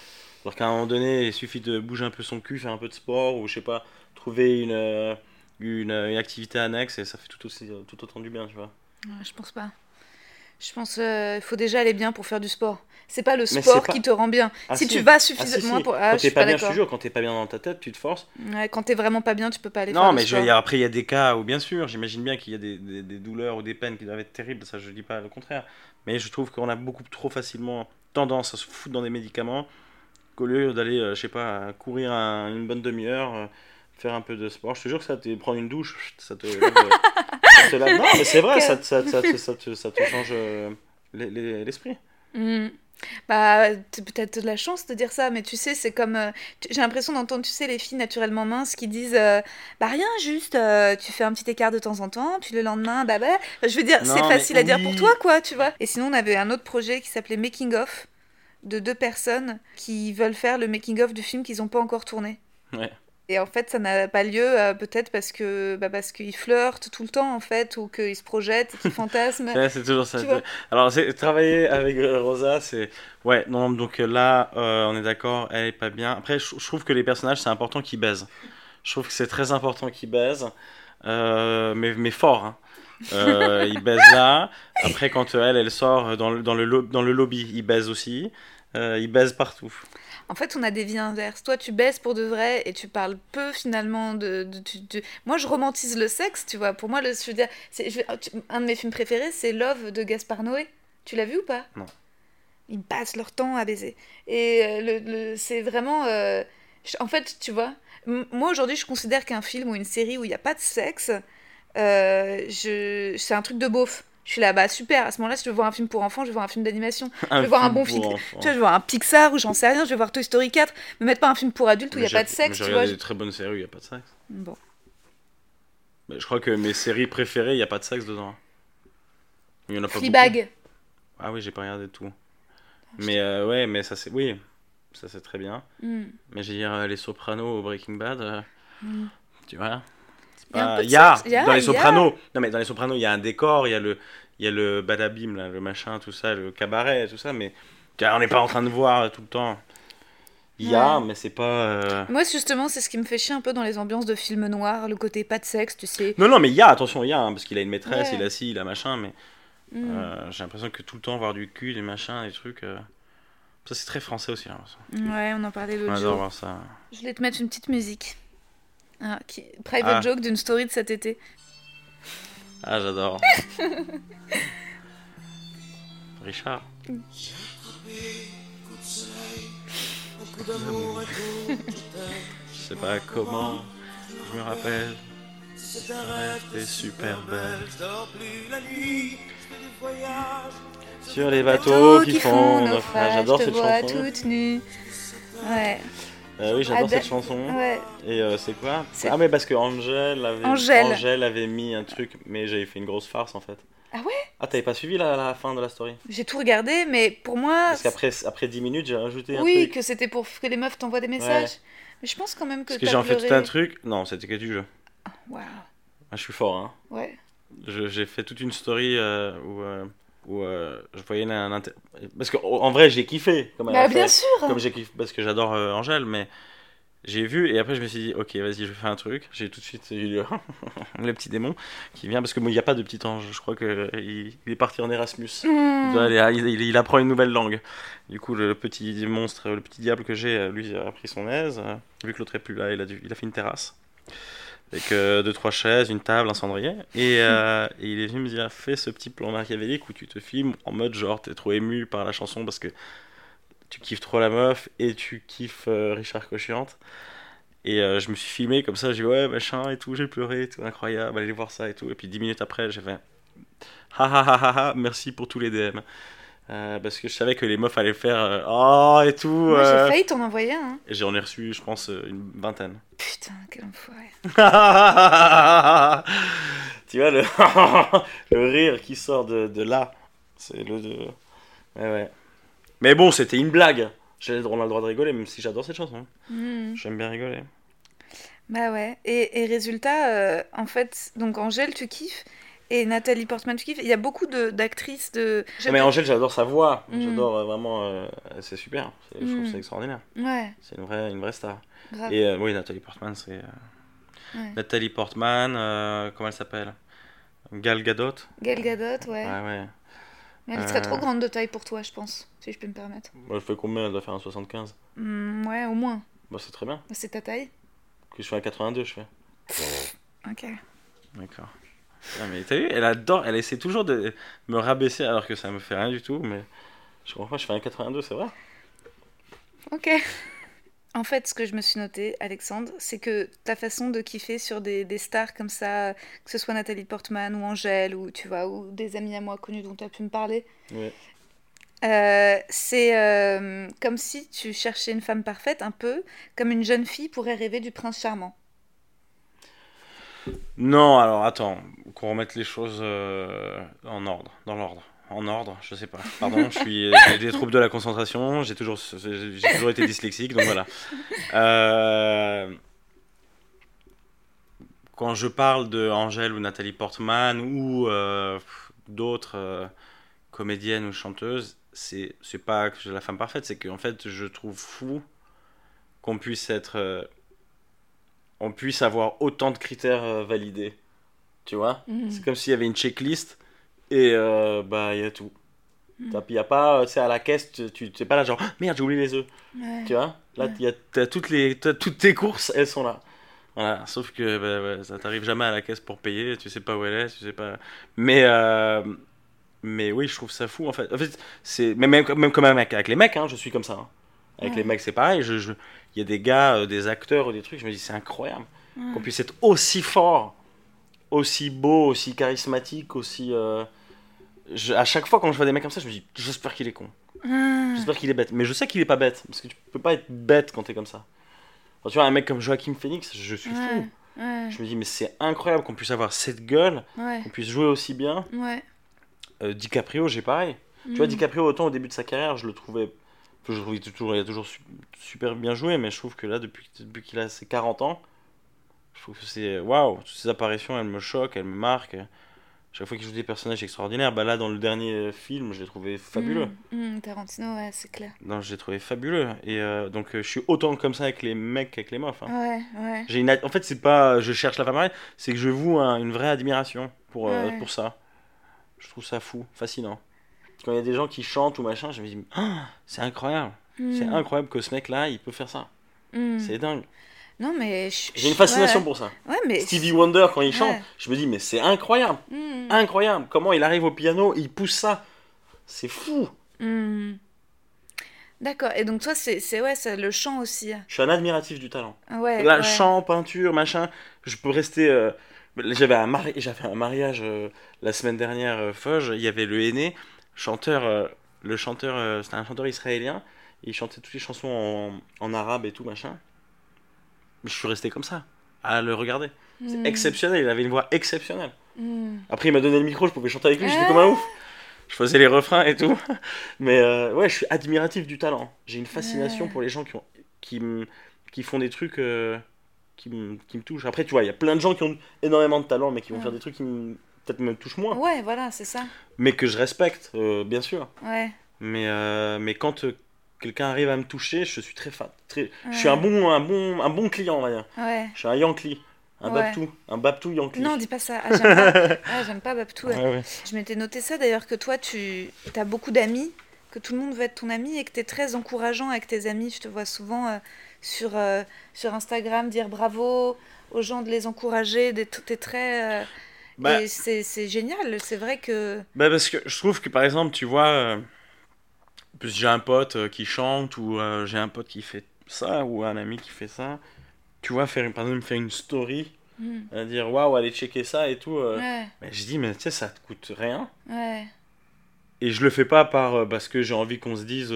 Alors qu'à un moment donné, il suffit de bouger un peu son cul, faire un peu de sport, ou je sais pas, trouver une, euh, une, une activité annexe, et ça fait tout, aussi, euh, tout autant du bien, tu vois. Ouais, je pense pas. Je pense qu'il faut déjà aller bien pour faire du sport. C'est pas le sport pas- qui te rend bien. Ah, si, si. tu vas Ah, si, suffisamment si. pour. Ah, quand je t'es pas pas bien, je te jure, quand t'es pas bien dans ta tête, tu te forces. Ouais, quand t'es vraiment pas bien, tu peux pas aller faire Non, du mais je, sport. a- après, il y a des cas où, bien sûr, j'imagine bien qu'il y a des, des- des douleurs ou des peines qui doivent être terribles, ça je dis pas le contraire. Mais je trouve qu'on a beaucoup trop facilement tendance à se foutre dans des médicaments qu'au lieu d'aller, euh, je sais pas, courir un- une bonne demi-heure, euh, faire un peu de sport. Je te jure que ça te prendre une douche, ça te lève, ça te lève- Non, mais c'est vrai, ça, te- ça, te- ça, te- ça te, ça te change euh, l'e- l'e- l'esprit. Hmm. Bah, peut-être de la chance de dire ça, mais tu sais, c'est comme. euh, J'ai l'impression d'entendre, tu sais, les filles naturellement minces qui disent euh, Bah, rien, juste, euh, tu fais un petit écart de temps en temps, puis le lendemain, bah, bah. Enfin, je veux dire, c'est facile à dire pour toi, quoi, tu vois. Et sinon, on avait un autre projet qui s'appelait Making of, de deux personnes qui veulent faire le making of du film qu'ils n'ont pas encore tourné. Ouais. Et en fait, ça n'a pas lieu, euh, peut-être parce que bah, parce qu'ils flirtent tout le temps, en fait, ou qu'ils se projettent, qu'ils fantasment. Ouais, c'est toujours ça. Alors, c'est- travailler avec euh, Rosa, c'est. Ouais, non, donc euh, là, euh, on est d'accord, elle est pas bien. Après, je, je trouve que les personnages, c'est important qu'ils baisent. Je trouve que c'est très important qu'ils baisent, euh, mais, mais fort. Hein. Ils baisent là. Après, quand elle, elle sort dans le, dans le, lo- dans le lobby, ils baisent aussi. Ils baisent partout. En fait, on a des vies inverses. Toi, tu baisses pour de vrai et tu parles peu finalement de. Moi, je romantise le sexe, tu vois. Pour moi, le, je veux dire, un de mes films préférés, c'est Love de Gaspard Noé. Tu l'as vu ou pas? Non. Ils passent leur temps à baiser. Et euh, le, le- c'est vraiment. euh, en fait, tu vois, moi aujourd'hui, je considère qu'un film ou une série où il n'y a pas de sexe, euh, je... c'est un truc de beauf. Je suis là, bah super, à ce moment-là, si je veux voir un film pour enfants, je vais voir un film d'animation. Je vais voir un bon film. Tu vois, je vais voir un Pixar ou j'en sais rien, je vais voir Toy Story 4. Me mettre pas un film pour adultes où il n'y a pas de sexe, J'ai tu vois. regardé des très bonnes séries où il n'y a pas de sexe. Bon. Mais je crois que mes séries préférées, il n'y a pas de sexe dedans. Il y en a pas beaucoup. Fleabag. Ah oui, j'ai pas regardé tout. Mais euh, ouais, mais ça c'est. Oui, ça c'est très bien. Hmm. Mais j'ai dire euh, les Sopranos au Breaking Bad. euh, Mm. Tu vois Il y a un pas- peu de Il y a, dans les. Sopranos. Non, mais dans les Sopranos, il y a un décor, il y a le, il y a le badabim, là, le machin, tout ça, le cabaret, tout ça. Mais on n'est pas en train de voir tout le temps. Il y a, Ouais. mais c'est pas. euh, Moi, justement, c'est ce qui me fait chier un peu dans les ambiances de films noirs, le côté pas de sexe, tu sais. Non, non, mais il y a, attention, il y a, hein, parce qu'il a une maîtresse, Ouais. il a ci, il a machin, mais Hmm. euh, j'ai l'impression que tout le temps voir du cul, des machins, des trucs. euh, Ça, c'est très français aussi. hein, ça. Ouais, on en parlait l'autre jour. voir ça. Je voulais te mettre une petite musique. Ah, qui... Private Ah. joke d'une story de cet été. Ah, j'adore. Richard. Je sais pas comment, je me rappelle. C'est un rêve, t'es super belle. Sur les bateaux qui font naufrage. J'adore cette vois chanson. toute nue. Ouais, Euh, oui, j'adore cette chanson. ouais. Et euh, c'est quoi C'est- Ah, mais parce que Angèle avait... Angèle. avait mis un truc, mais j'avais fait une grosse farce en fait. Ah ouais? Ah, t'avais pas suivi la, la fin de la story? J'ai tout regardé, mais pour moi. Parce qu'après après 10 minutes, j'ai rajouté un Oui, truc. que c'était pour que les meufs t'envoient des messages. Mais je pense quand même que Parce que j'ai en fait tout un truc. Non, c'était que du jeu. Waouh. Ah, je suis fort, hein. Ouais. Je- J'ai fait toute une story euh, où, euh, où euh, je voyais un inter... Parce qu'en vrai, j'ai kiffé. Comme elle Bah a bien fait. sûr. Comme j'ai kiffé, parce que j'adore euh, Angèle, mais j'ai vu et après je me suis dit, ok, vas-y, je vais faire un truc. J'ai tout de suite eu le, le petit démon qui vient parce que bon, il n'y a pas de petit ange. Je crois qu'il il est parti en Erasmus. Aller- il- il- il apprend une nouvelle langue. Du coup, le petit monstre, le petit diable que j'ai, euh, lui, a pris son aise. euh, Vu que l'autre est plus là, il a, dû- il a fait une terrasse. Avec euh, deux, trois chaises, une table, un cendrier. Et, euh, et il est venu me dire fais ce petit plan machiavélique où tu te filmes en mode genre, t'es trop ému par la chanson parce que tu kiffes trop la meuf et tu kiffes euh, Richard Cochiante. Et euh, je me suis filmé comme ça, j'ai dit ouais, machin et tout, j'ai pleuré, tout, incroyable, allez voir ça et tout. Et puis dix minutes après, j'ai fait ha ha ha ha ha, merci pour tous les DM. Euh, parce que je savais que les meufs allaient faire euh, oh et tout. Moi, euh, j'ai failli t'en envoyer un. hein. j'en ai reçu, je pense, euh, une vingtaine. Putain, quel enfoiré. tu vois le, le rire qui sort de, de là. C'est le. de- Ouais, ouais. Mais bon, c'était une blague. J'ai- On a le droit de rigoler, même si j'adore cette chanson. Hmm. J'aime bien rigoler. Bah ouais. Et, et résultat, en fait, donc Angèle, tu kiffes. Et Nathalie Portman, tu kiffes. Il y a beaucoup de- d'actrices de. Non, mais Angèle, j'adore sa voix. Mm. J'adore euh, vraiment. euh, c'est super. Je trouve Mm. c'est extraordinaire. Ouais, C'est une vraie, une vraie star. Et euh, oui, Nathalie Portman, c'est. Ouais. Nathalie Portman, comment elle s'appelle? Gal Gadot Gal Gadot, ouais. Ouais, ouais. Mais elle serait trop grande de taille pour toi, je pense, si je peux me permettre. Moi, elle fait combien? Elle doit faire un 75. Hmm, ouais, au moins. Bah, c'est très bien. C'est ta taille? Que je fais un 82, je fais. Ok. D'accord. Ah, mais t'as vu, elle adore, elle essaie toujours de me rabaisser alors que ça me fait rien du tout, mais je comprends pas, je fais un 82, c'est vrai. Ok. En fait, ce que je me suis noté, Alexandre, c'est que ta façon de kiffer sur des, des stars comme ça, que ce soit Nathalie Portman ou Angèle, ou tu vois, ou des amis à moi connus dont tu as pu me parler, Ouais. euh, c'est euh, comme si tu cherchais une femme parfaite, un peu comme une jeune fille pourrait rêver du prince charmant. Non, alors attends, qu'on remette les choses euh, en ordre, dans l'ordre. En ordre, je sais pas. Pardon, je suis j'ai des troubles de la concentration, j'ai toujours, j'ai toujours été dyslexique, donc voilà. Euh, quand je parle de Angèle ou Nathalie Portman ou euh, d'autres comédiennes ou chanteuses, c'est c'est pas que j'ai la femme parfaite, c'est qu'en fait je trouve fou qu'on puisse être on puisse avoir autant de critères euh, validés. Tu vois? Mhm. C'est comme s'il y avait une checklist et euh, bah il y a tout. Il n'y a pas, euh, sais, à la caisse, tu t'es pas là genre merde, j'ai oublié les œufs. Ouais. Tu vois? Là, Ouais. il y a, t'as toutes, les, toutes tes courses, elles sont là. Voilà, sauf que bah, ouais, ça t'arrive jamais à la caisse pour payer, tu sais pas où elle est, tu sais pas. Mais, euh, mais oui, je trouve ça fou en fait. En fait, c'est même, même, même comme avec, avec les mecs, hein, je suis comme ça. hein. Avec Ouais. les mecs, c'est pareil. Je, je- il y a des gars, euh, des acteurs ou des trucs, je me dis c'est incroyable Ouais. qu'on puisse être aussi fort, aussi beau, aussi charismatique, aussi. euh, je- à chaque fois quand je vois des mecs comme ça, je me dis j'espère qu'il est con. J'espère qu'il est bête. Mais je sais qu'il est pas bête. Parce que tu peux pas être bête quand t'es comme ça. Quand tu vois un mec comme Joachim Phoenix, je suis Ouais. fou. Ouais. Je me dis, mais c'est incroyable qu'on puisse avoir cette gueule, qu'on puisse jouer aussi bien. Euh, DiCaprio, j'ai pareil. Tu vois, Mhm. DiCaprio, autant au début de sa carrière, je le trouvais. Je le trouvais toujours, il a toujours su- super bien joué, mais je trouve que là, depuis, depuis qu'il a ses 40 ans, je trouve que c'est. Waouh, toutes ces apparitions, elles me choquent, elles me marquent. Chaque fois qu'il joue des personnages extraordinaires, bah là, dans le dernier film, je l'ai trouvé fabuleux. Mm, mm, Tarantino, ouais, c'est clair. Non, je l'ai trouvé fabuleux. Et euh, donc, euh, je suis autant comme ça avec les mecs qu'avec les meufs. hein. Ouais, ouais. J'ai une En fait, c'est pas je cherche la femme c'est que je voue un- une vraie admiration pour, euh, pour ça. Je trouve ça fou, fascinant. Quand il y a des gens qui chantent ou machin, je me dis, Ah, c'est incroyable. C'est Mm, incroyable que ce mec-là, il peut faire ça. mm. C'est dingue. Non, mais. J'ai une fascination ouais. pour ça. Ouais, mais. Stevie Wonder, quand il Ouais. chante, je me dis, mais c'est incroyable. Mm, Incroyable. Comment il arrive au piano, il pousse ça. C'est fou. D'accord, et donc toi, c'est ouais, le chant aussi. Je suis un admiratif du talent. Ouais. Là, chant, peinture, machin, je peux rester. euh, J'avais un, mari... un mariage euh, la semaine dernière, euh, Foge, il y avait le aîné, chanteur, euh, le chanteur, euh, c'était un chanteur israélien, il chantait toutes les chansons en, en arabe et tout, machin. Mais je suis resté comme ça, à le regarder. C'est Mm, exceptionnel, il avait une voix exceptionnelle. mm. Après, il m'a donné le micro, je pouvais chanter avec lui, j'étais comme un ouf. Je faisais les refrains et tout. Mais euh, ouais, je suis admiratif du talent. J'ai une fascination pour les gens qui, ont, qui, me- qui font des trucs euh, qui, me, qui me touchent. Après, tu vois, il y a plein de gens qui ont énormément de talent, mais qui vont Ouais. faire des trucs qui me- peut-être me touchent moins. Ouais, voilà, c'est ça. Mais que je respecte, euh, bien sûr. Ouais. Mais, euh, mais quand euh, quelqu'un arrive à me toucher, je suis très fan. Très... Je suis un bon, un, bon, un bon client, on va dire. Ouais. Je suis un Yankee. Un Ouais. Babtou. Un Babtou Yankee. Non, dis pas ça. Ah, j'aime pas. Ah, j'aime pas Babtou. ouais. Je m'étais noté ça d'ailleurs, que toi, tu as beaucoup d'amis, que tout le monde veut être ton ami et que tu es très encourageant avec tes amis. Je te vois souvent sur, sur Instagram dire bravo aux gens, de les encourager. Tu es très. Bah, Et c'est génial. C'est vrai que. Bah parce que je trouve que par exemple, tu vois, euh, plus j'ai un pote euh, qui chante ou euh, j'ai un pote qui fait ça ou un ami qui fait ça, tu vois, faire, par exemple, faire une story, à dire waouh, allez checker ça et tout. euh, Ouais, bah, je dis, mais tu sais, ça te coûte rien. ouais. Et je le fais pas par, parce que j'ai envie qu'on se dise,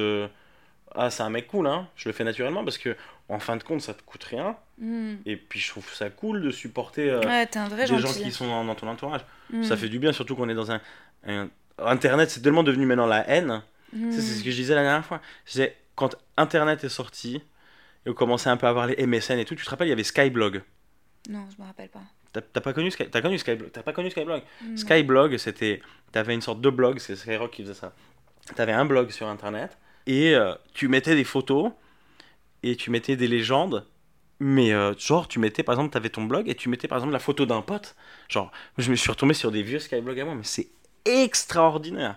ah, c'est un mec cool, hein. Je le fais naturellement parce que, en fin de compte, ça te coûte rien. Hmm. Et puis je trouve ça cool de supporter euh, Ouais, t'es un vrai des gens qui sont dans, dans ton entourage. Hmm. Ça fait du bien, surtout qu'on est dans un, un- Internet, c'est tellement devenu maintenant la haine. Hmm. C'est ce que je disais la dernière fois. Je disais, quand Internet est sorti, et on commençait un peu à avoir les MSN et tout, tu te rappelles, il y avait Skyblog. Non, je me rappelle pas. T'as pas connu Sky... T'as connu Skyblog T'as pas connu Skyblog. Skyblog, c'était... T'avais une sorte de blog, c'est Skyrock qui faisait ça. T'avais un blog sur Internet, et euh, tu mettais des photos, et tu mettais des légendes, mais euh, genre, tu mettais, par exemple, t'avais ton blog, et tu mettais, par exemple, la photo d'un pote. Genre, je me suis retombé sur des vieux Skyblog à moi, mais c'est extraordinaire.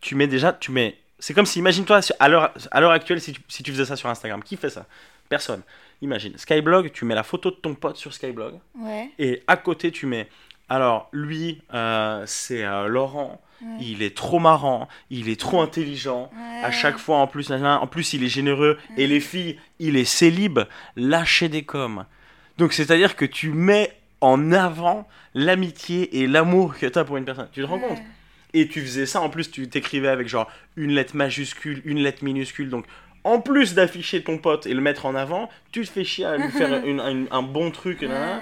Tu mets déjà, tu mets... C'est comme si, imagine-toi, sur- à l'heure à l'heure actuelle, si tu, si tu faisais ça sur Instagram, qui fait ça? Personne. Imagine, Skyblog, tu mets la photo de ton pote sur Skyblog, Ouais. et à côté, tu mets. Alors, lui, euh, c'est euh, Laurent. Ouais. Il est trop marrant. Il est trop intelligent. À chaque fois, en plus, en plus, il est généreux. Et les filles, il est célib. Lâchez des coms. Donc, c'est-à-dire que tu mets en avant l'amitié et l'amour que tu as pour une personne. Tu te rends compte? Et tu faisais ça, en plus, tu t'écrivais avec genre une lettre majuscule, une lettre minuscule. Donc, en plus d'afficher ton pote et le mettre en avant, tu te fais chier à lui faire une- un, un bon truc. nanana.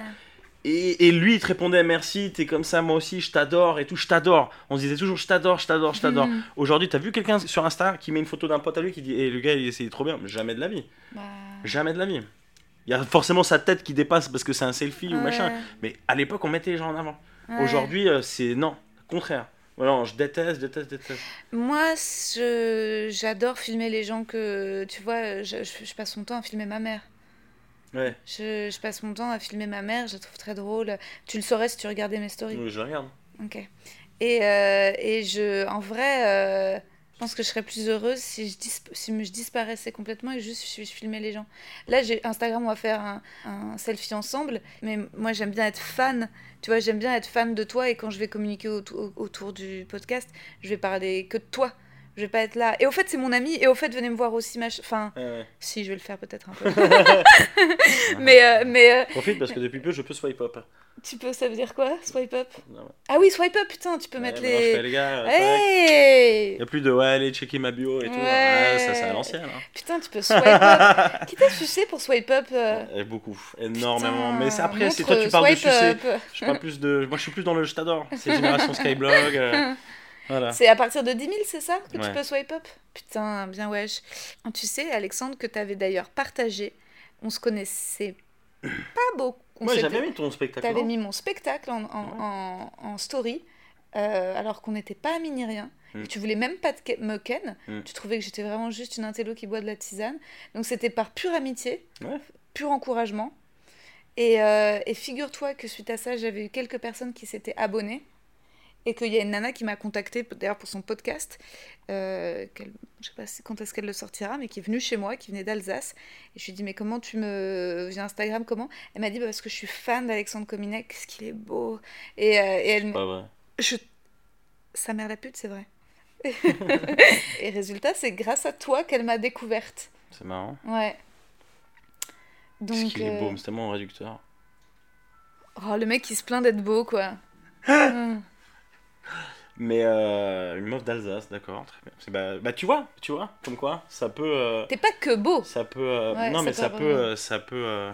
Et, et lui, il te répondait merci, t'es comme ça, moi aussi, je t'adore et tout, je t'adore. On se disait toujours je t'adore, je t'adore, je t'adore. Mhm. Aujourd'hui, t'as vu quelqu'un sur Insta qui met une photo d'un pote à lui qui dit et le gars, il est trop bien. Jamais de la vie. Bah, Jamais de la vie. Il y a forcément sa tête qui dépasse parce que c'est un selfie ou machin. Mais à l'époque, on mettait les gens en avant. Ouais. Aujourd'hui, euh, c'est non, contraire. Voilà, je déteste, déteste, déteste. Moi, j'adore filmer les gens que. Tu vois, je, je- je passe mon temps à filmer ma mère. Ouais, Je, je passe mon temps à filmer ma mère, je la trouve très drôle. Tu le saurais si tu regardais mes stories. oui, je regarde. Ok. Et, euh, et je, en vrai, euh, je pense que je serais plus heureuse si je, dis, si je disparaissais complètement et juste je, je filmais les gens. Là, j'ai Instagram, on va faire un, un selfie ensemble, mais moi j'aime bien être fan. Tu vois, j'aime bien être fan de toi et quand je vais communiquer autour du podcast, je vais parler que de toi. Je vais pas être là. Et au fait, c'est mon ami. Et au fait, venez me voir aussi. Mach... Enfin, Ouais, ouais. si, je vais le faire peut-être un peu. mais euh, mais euh, Profite parce que depuis peu, je peux swipe up. tu peux, ça veut dire quoi Swipe up? Non, ouais. Ah oui, swipe up, putain, tu peux mettre maintenant, je fais, les. les gars. Hey Il y a plus de ouais, allez checker ma bio et tout. Ouais. Ouais, ça, c'est à l'ancienne. Hein. Putain, tu peux swipe up. Qui t'a sucé pour swipe up euh, beaucoup, énormément. putain, Mais après, c'est toi, tu parles de sucer. Je parle plus de. Moi, je suis plus dans le je t'adore. C'est génération Skyblog. Voilà. C'est à partir de 10 000, c'est ça que tu peux swipe up? Putain, bien wesh. Tu sais, Alexandre, que t'avais d'ailleurs partagé. On se connaissait pas beaucoup. Moi, j'avais mis ton spectacle. T'avais mis mon spectacle en, en, en- en story, euh, alors qu'on n'était pas amis ni rien. Mm. Et tu voulais même pas te me ken. Mm. Tu trouvais que j'étais vraiment juste une intello qui boit de la tisane. Donc c'était par pure amitié, Ouais. pur encouragement. Et, euh, et figure-toi que suite à ça, j'avais eu quelques personnes qui s'étaient abonnées. Et qu'il y a une nana qui m'a contactée, d'ailleurs pour son podcast, euh, je sais pas quand est-ce qu'elle le sortira, mais qui est venue chez moi, qui venait d'Alsace. Et je lui ai dit, mais comment tu me... Via Instagram, comment? Elle m'a dit, bah, parce que je suis fan d'Alexandre Cominec, qu'est-ce qu'il est beau. Et, euh, et elle, Pas vrai. je... Sa mère la pute, c'est vrai. et résultat, c'est grâce à toi qu'elle m'a découverte. C'est marrant. Ouais. Parce Donc, qu'il est beau, euh, mais c'est tellement réducteur. oh, le mec qui se plaint d'être beau, quoi. Mais euh, une meuf d'Alsace, d'accord, très bien. C'est- Bah, bah, tu vois, tu vois, comme quoi, ça peut. euh, T'es pas que beau. ça peut. euh, Ouais, non, ça mais peut ça avoir- peut, euh, ça peut.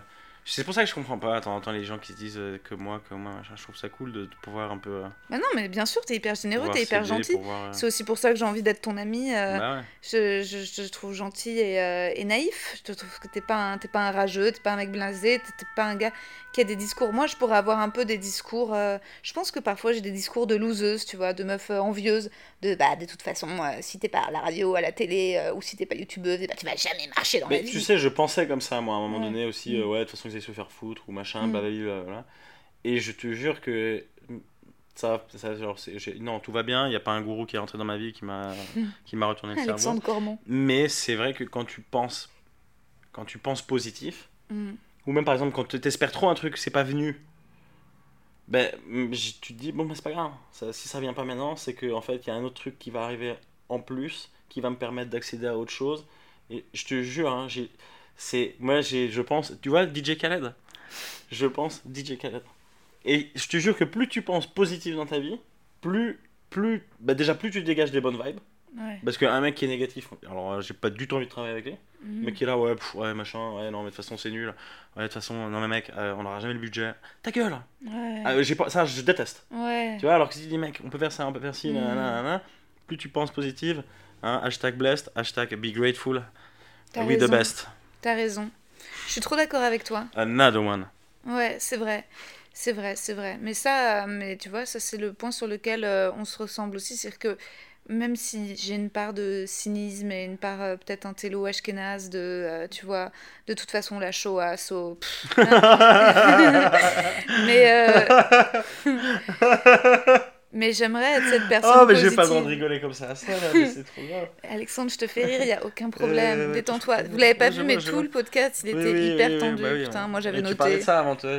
C'est pour ça que je comprends pas. Attends, attends, les gens qui se disent euh, que moi, que moi. Je trouve ça cool de, de pouvoir un peu. euh, Bah non, mais bien sûr, t'es hyper généreux, t'es hyper gentil. euh, C'est aussi pour ça que j'ai envie d'être ton ami. euh, Bah ouais. je, je, je te trouve gentil et, euh, et naïf. Je te trouve que t'es pas, un, t'es pas un rageux, t'es pas un mec blasé, t'es pas un gars qui a des discours. Moi, je pourrais avoir un peu des discours. euh, je pense que parfois j'ai des discours de loseuse, tu vois, de meuf envieuse. De bah, de toute façon, euh, si t'es pas à la radio, à la télé, euh, ou si t'es pas youtubeuse, ben, tu vas jamais marcher dans Mais la vie. tu sais, je pensais comme ça, moi, à un moment Ouais. donné aussi. Mm. euh, ouais, de toute façon, se faire foutre ou machin, Mm. blablabla. Et je te jure que. Ça, ça genre, non, tout va bien. Il n'y a pas un gourou qui est rentré dans ma vie qui m'a qui m'a retourné le cerveau. Alexandre Cormon. Mais c'est vrai que quand tu penses, quand tu penses positif, Mm. ou même par exemple quand tu espères trop un truc, c'est pas venu, ben tu te dis bon ben c'est pas grave. Ça- si ça vient pas maintenant, c'est que en fait il y a un autre truc qui va arriver en plus, qui va me permettre d'accéder à autre chose. Et je te jure, hein, j'ai, c'est moi j'ai, je pense, tu vois DJ Khaled, je pense DJ Khaled. Et je te jure que plus tu penses positif dans ta vie, plus plus, bah déjà plus tu dégages des bonnes vibes. Ouais. Parce qu'un mec qui est négatif, alors euh, j'ai pas du tout envie de travailler avec lui. Mm. Le mec qui est là, ouais, pff, ouais, machin, ouais, non, mais de toute façon c'est nul. Ouais, de toute façon, non, mais mec, euh, on n'aura jamais le budget. Ta gueule Ouais. Ah, j'ai pas, Ça, je déteste. ouais. Tu vois, alors que si tu dis, mec, on peut faire ça, on peut faire ci, Mm. nanana, nanana, plus tu penses positive, Hein, hashtag blessed, hashtag be grateful. We the best. T'as raison. Je suis trop d'accord avec toi. Another one. Ouais, c'est vrai. C'est vrai, c'est vrai. Mais ça, euh, mais tu vois, ça c'est le point sur lequel euh, on se ressemble aussi. C'est que même si j'ai une part de cynisme et une part euh, peut-être un télo ashkénaze de, euh, tu vois, de toute façon la Shoah, so... mais mais j'aimerais être cette personne Oh, mais j'ai pas le droit de rigoler comme ça. ça c'est trop grave. Alexandre, je te fais rire, il n'y a aucun problème. Euh, ouais, Détends-toi. Vous l'avez pas vu, mais tout le podcast, il Oui, était oui, hyper oui, tendu. bah Putain, moi j'avais noté. Tu parlais de ça avant, toi.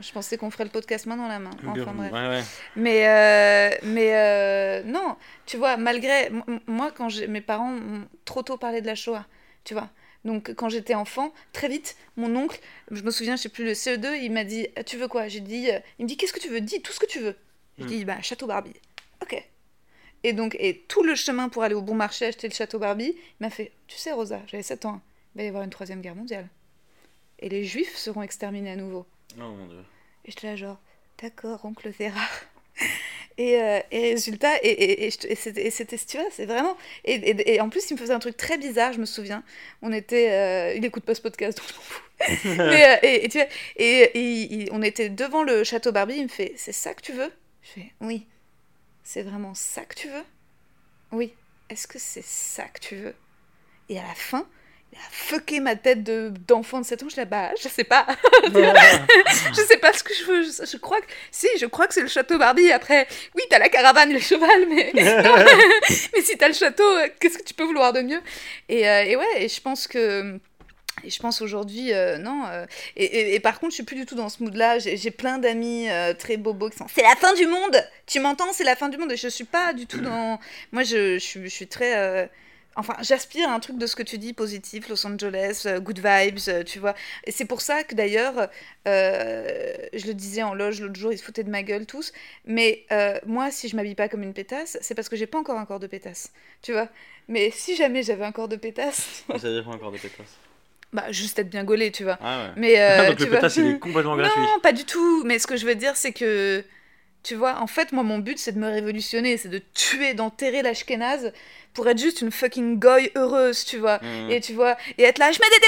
Je pensais qu'on ferait le podcast main dans la main. Enfin bref. Ouais, ouais. Mais, euh, mais euh, non, tu vois, malgré. Moi, quand mes parents m'ont trop tôt parlé de la Shoah, tu vois. Donc, quand j'étais enfant, très vite, mon oncle, je me souviens, je sais plus, le CE2, il m'a dit Tu veux quoi? J'ai dit Il me dit Qu'est-ce que tu veux? Dis tout ce que tu veux. J'ai Hmm. dit Bah, château Barbie. Ok. Et donc, et tout le chemin pour aller au bon marché acheter le château Barbie, il m'a fait Tu sais, Rosa, j'avais 7 ans, il va y avoir une troisième guerre mondiale. Et les juifs seront exterminés à nouveau. Oh mon dieu. Et j'étais là genre, d'accord, oncle Vera. Et, euh, et résultat, et, et, et, je c'était, tu vois, c'est vraiment... Et, en plus, il me faisait un truc très bizarre, je me souviens. On était... euh, il écoute pas ce podcast, donc je m'en fous. Mais, euh, et, tu vois, et, on était devant le château Barbie, il me fait, c'est ça que tu veux? Je fais, oui. C'est vraiment ça que tu veux? Oui. Est-ce que c'est ça que tu veux? Et à la fin, il a fucké ma tête de, d'enfant de 7 ans, je là, bah, je sais pas. je sais pas ce que je veux. Je, je crois que si, je crois que c'est le château Barbie. Après, oui, t'as la caravane et le cheval, mais non. mais si t'as le château, euh, qu'est-ce que tu peux vouloir de mieux? Et, euh, et ouais, et je pense que. Et je pense aujourd'hui, euh, non. euh, et, par contre, je suis plus du tout dans ce mood-là. J'ai plein d'amis euh, très bobos qui sont. C'est la fin du monde Tu m'entends? C'est la fin du monde. Et je suis pas du tout dans. Moi, je, suis, très. Enfin, j'aspire à un truc de ce que tu dis, positif, Los Angeles, good vibes, tu vois. Et c'est pour ça que d'ailleurs, je le disais en loge l'autre jour, ils se foutaient de ma gueule tous. Mais moi, si je m'habille pas comme une pétasse, c'est parce que j'ai pas encore un corps de pétasse, tu vois. Mais si jamais j'avais un corps de pétasse, Ça veut dire quoi encore des pétasses bah juste être bien gaulé, tu vois. Ah ouais. Mais euh, Donc tu le pétasse, il est complètement gratuit. non, pas du tout. Mais ce que je veux dire, c'est que, tu vois, en fait, moi, mon but, c'est de me révolutionner, c'est de tuer, d'enterrer l'ashkénaze pour être juste une fucking goy heureuse, tu vois. Mm. Et tu vois, et être là, je mets des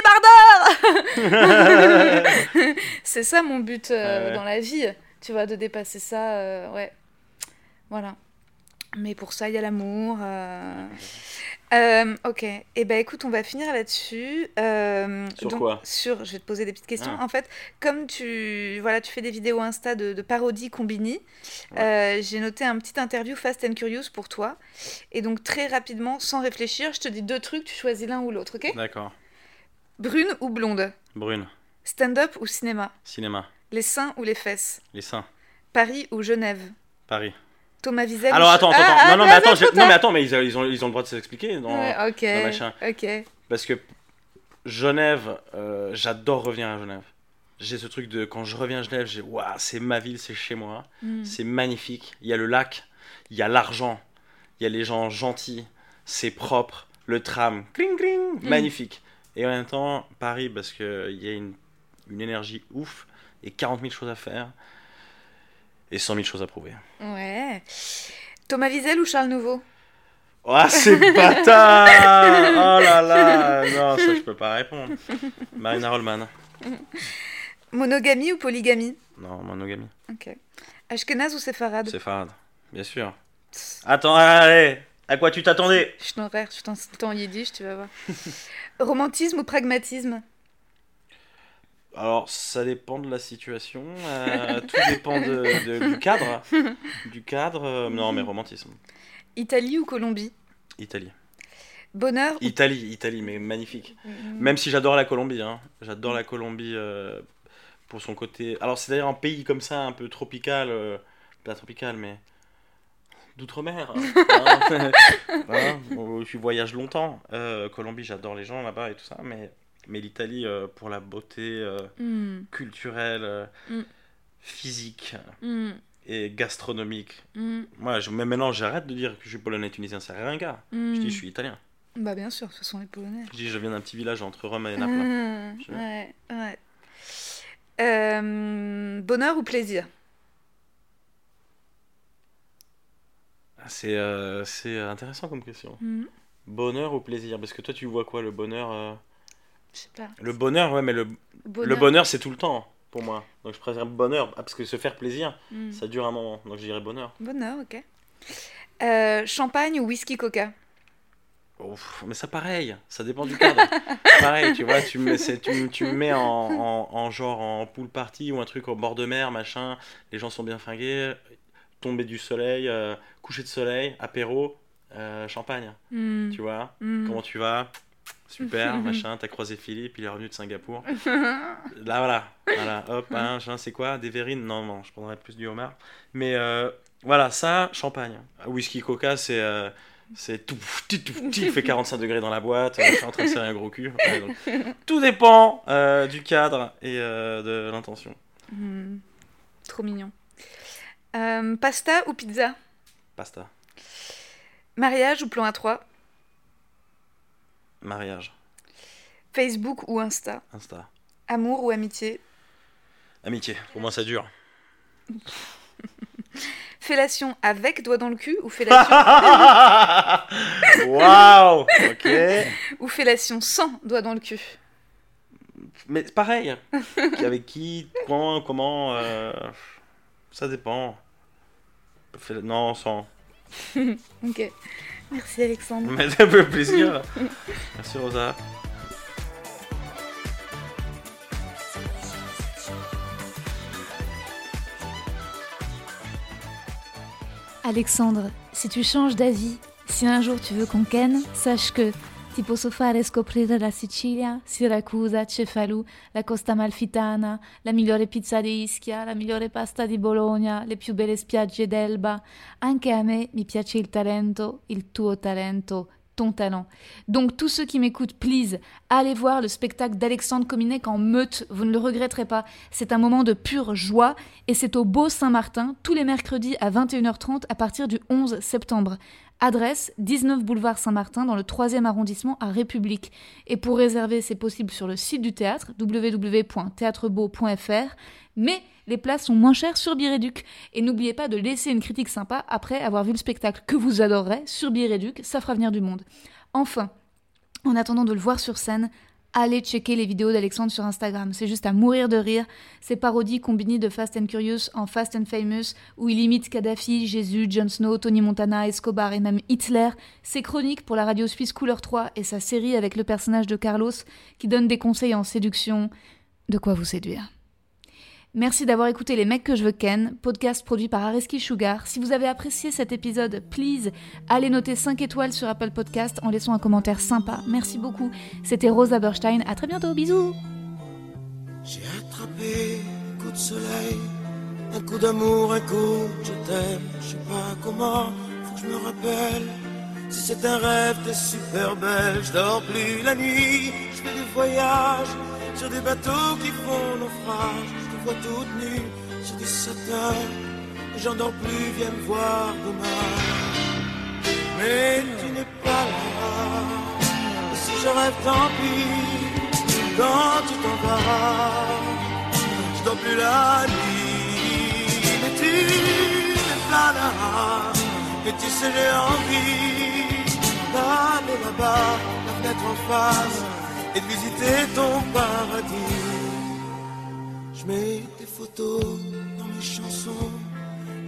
débardeurs C'est ça mon but euh, Ouais. dans la vie, tu vois, de dépasser ça, euh, ouais. Voilà. Mais pour ça, il y a l'amour. euh. Euh, ok. Et ben écoute, on va finir là-dessus. Euh, Sur donc, quoi Sur, je vais te poser des petites questions. Ah. En fait, comme tu, voilà, tu fais des vidéos Insta de, de parodie Combini, euh, j'ai noté un petit interview Fast and Curious pour toi. Et donc très rapidement, sans réfléchir, je te dis deux trucs, tu choisis l'un ou l'autre, ok? D'accord. Brune ou blonde? Brune. Stand-up ou cinéma? Cinéma. Les seins ou les fesses? Les seins. Paris ou Genève? Paris. Thomas Wiesel Alors attends, attends, Ah, non, non, ah, mais attends, non, mais attends, mais ils, ils ont, ils ont le droit de s'expliquer. Dans... Ouais, ok, dans machin. ok. Parce que Genève, euh, j'adore revenir à Genève. J'ai ce truc de quand je reviens à Genève, j'ai waouh, c'est ma ville, c'est chez moi, Mm. c'est magnifique. Il y a le lac, il y a l'argent, il y a les gens gentils, c'est propre, le tram, cling cling, Mm. magnifique. Et en même temps, Paris, parce qu'il y a une, une énergie ouf et 40 000 choses à faire et 100 000 choses à prouver. Ouais. Thomas Wiesel ou Charles Nouveau? Oh, c'est bâtard Oh là là Non, ça, je peux pas répondre. Marina Rollman. Monogamie ou polygamie? Non, monogamie. Ok. Ashkenaz ou séfarade? C'est Farad, bien sûr. Attends, allez À quoi tu t'attendais? Je t'enverrai, je t'en tout en yiddish, tu vas voir. Romantisme ou pragmatisme? Alors, ça dépend de la situation. euh, tout dépend de, de- du cadre. Du cadre. euh, non, mais romantisme. Italie ou Colombie? Italie. Bonheur ou... Italie, Italie, mais magnifique. Mm. Même si j'adore la Colombie. Hein. J'adore la Colombie euh, pour son côté. Alors, c'est d'ailleurs un pays comme ça, un peu tropical. Pas tropical, mais. D'outre-mer. hein. Hein, où je voyage longtemps. Colombie, j'adore les gens là-bas et tout ça. Mais, mais l'Italie, euh, pour la beauté euh, Mm, culturelle, euh, Mm. physique mm, et gastronomique. Moi, je, mais maintenant, j'arrête de dire que je suis polonais tunisien. C'est rien, gars. Je dis, je suis italien. Bah bien sûr, ce sont les Polonais. Je dis, je viens d'un petit village entre Rome et Naples. Ah, Je- ouais, ouais. Euh, bonheur ou plaisir? C'est euh, c'est intéressant comme question. Bonheur ou plaisir? Parce que toi, tu vois quoi, le bonheur Je sais pas. Le bonheur, ouais, mais le, Bonheur. le bonheur, c'est tout le temps pour moi. Donc je préfère bonheur, ah, parce que se faire plaisir, Hmm. ça dure un moment. Donc je dirais bonheur. Bonheur, ok. Euh, champagne ou whisky coca? Ouf, mais ça pareil, ça dépend du cadre. pareil, tu vois, tu me, tu, tu me mets en, en, en genre en pool party ou un truc au bord de mer, machin, les gens sont bien fringués, tombée du soleil, euh, coucher de soleil, apéro, euh, champagne, Hmm. tu vois. Hmm. Comment tu vas? Super, machin, t'as croisé Philippe, il est revenu de Singapour. Là, voilà, voilà, hop, hein, c'est quoi Des verrines? Non, non, je prendrais plus du homard. Mais euh, voilà, ça, champagne. Whisky coca, c'est. euh, c'est tout, tout, tout, tout, il fait 45 degrés dans la boîte, euh, je suis en train de serrer un gros cul. Ouais, donc, tout dépend euh, du cadre et euh, de l'intention. Hmm. Trop mignon. Euh, pasta ou pizza? Pasta. Mariage ou plan A3 Mariage. Facebook ou Insta Insta. Amour ou amitié Amitié. Pour moi, ça dure. Fellation avec doigt dans le cul ou fellation, Waouh Ok. ou fellation sans doigt dans le cul Mais c'est pareil. Avec qui, quand, comment, euh, ça dépend. Non, sans. Ok. Merci Alexandre. Mais ça fait plaisir. Merci Rosa. Alexandre, si tu changes d'avis, si un jour tu veux qu'on ken, sache que ti posso fare scoprire la Sicilia, Siracusa, Cefalù, la Costa Malfitana, la migliore pizza di Ischia, la migliore pasta di Bologna, le più belle spiagge d'Elba. Anche a me mi piace il talento, il tuo talento, ton talent. Donc tous ceux qui m'écoutent, please, allez voir le spectacle d'Alexandre Cominec en meute, vous ne le regretterez pas. C'est un moment de pure joie et c'est au Beau Saint-Martin tous les mercredis à 21h30 à partir du 11 septembre. Adresse 19 boulevard Saint-Martin dans le 3e arrondissement à République. Et pour réserver, c'est possible sur le site du théâtre www.théâtrebeau.fr. Mais les places sont moins chères sur Biréduc. Et n'oubliez pas de laisser une critique sympa après avoir vu le spectacle que vous adorerez sur Biréduc, ça fera venir du monde. Enfin, en attendant de le voir sur scène, allez checker les vidéos d'Alexandre sur Instagram. C'est juste à mourir de rire. Ces parodies combinées de Fast and Curious en Fast and Famous, où il imite Kadhafi, Jésus, Jon Snow, Tony Montana, Escobar et même Hitler. Ses chroniques pour la radio suisse Couleur 3 et sa série avec le personnage de Carlos, qui donne des conseils en séduction. De quoi vous séduire? Merci d'avoir écouté Les mecs que je veux ken, podcast produit par Areski Sugar. Si vous avez apprécié cet épisode, please, allez noter 5 étoiles sur Apple Podcast en laissant un commentaire sympa. Merci beaucoup. C'était Rosa Berstein. À très bientôt. Bisous. J'ai attrapé un coup de soleil, un coup d'amour, un coup je t'aime. Je sais pas comment, faut que je me rappelle. Si c'est un rêve, t'es super belle. Je dors plus la nuit, je fais des voyages sur des bateaux qui font naufrage. Vois toute sur des satins. Et J'en dors plus, viens me voir demain. Mais tu n'es pas là. Si je rêve, tant pis. Quand tu t'en vas, je dors plus la nuit. Mais tu n'es pas là. Et tu sais, j'ai envie d'aller là-bas, la fenêtre en face, et de visiter ton paradis. Je mets des photos dans mes chansons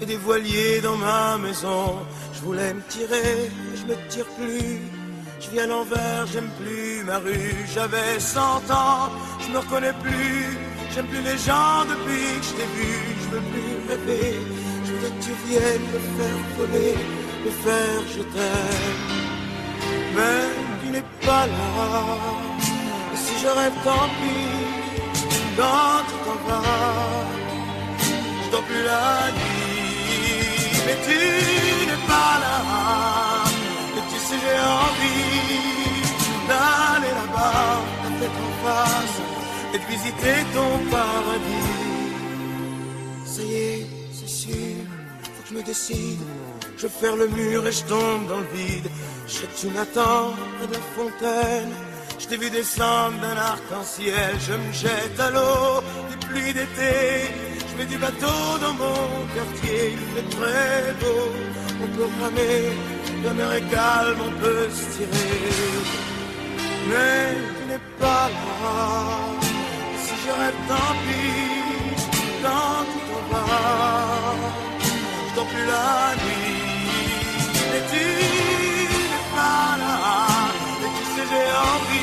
et des voiliers dans ma maison. Je voulais me tirer, mais je me tire plus. Je vis à l'envers, j'aime plus ma rue. J'avais 100 ans, je me reconnais plus. J'aime plus les gens depuis que je t'ai vu. Je veux plus rêver. Je voudrais que tu viennes me faire voler, me faire je t'aime. Mais tu n'es pas là. Et si je rêve, tant pis. Quand tu t'en je dors plus la nuit. Mais tu n'es pas là. Et tu sais, j'ai envie d'aller là-bas, la tête en face, et de visiter ton paradis. Ça y est, c'est sûr, faut que je me décide. Je ferme le mur et je tombe dans le vide. Je sais que tu de la fontaine. Je t'ai vu descendre d'un arc-en-ciel. Je me jette à l'eau des pluies d'été. Je me dis du bateau dans mon quartier, il fait très beau. On peut ramer, la mer est calme, on peut se tirer. Mais tu n'es pas là. Si je rêve, tant pis, quand tu t'en vas, je dors plus la nuit. Mais tu n'es pas là. Et tu sais, j'ai envie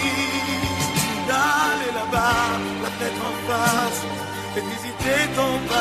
d'aller là-bas, la tête en face, et visiter ton paradis.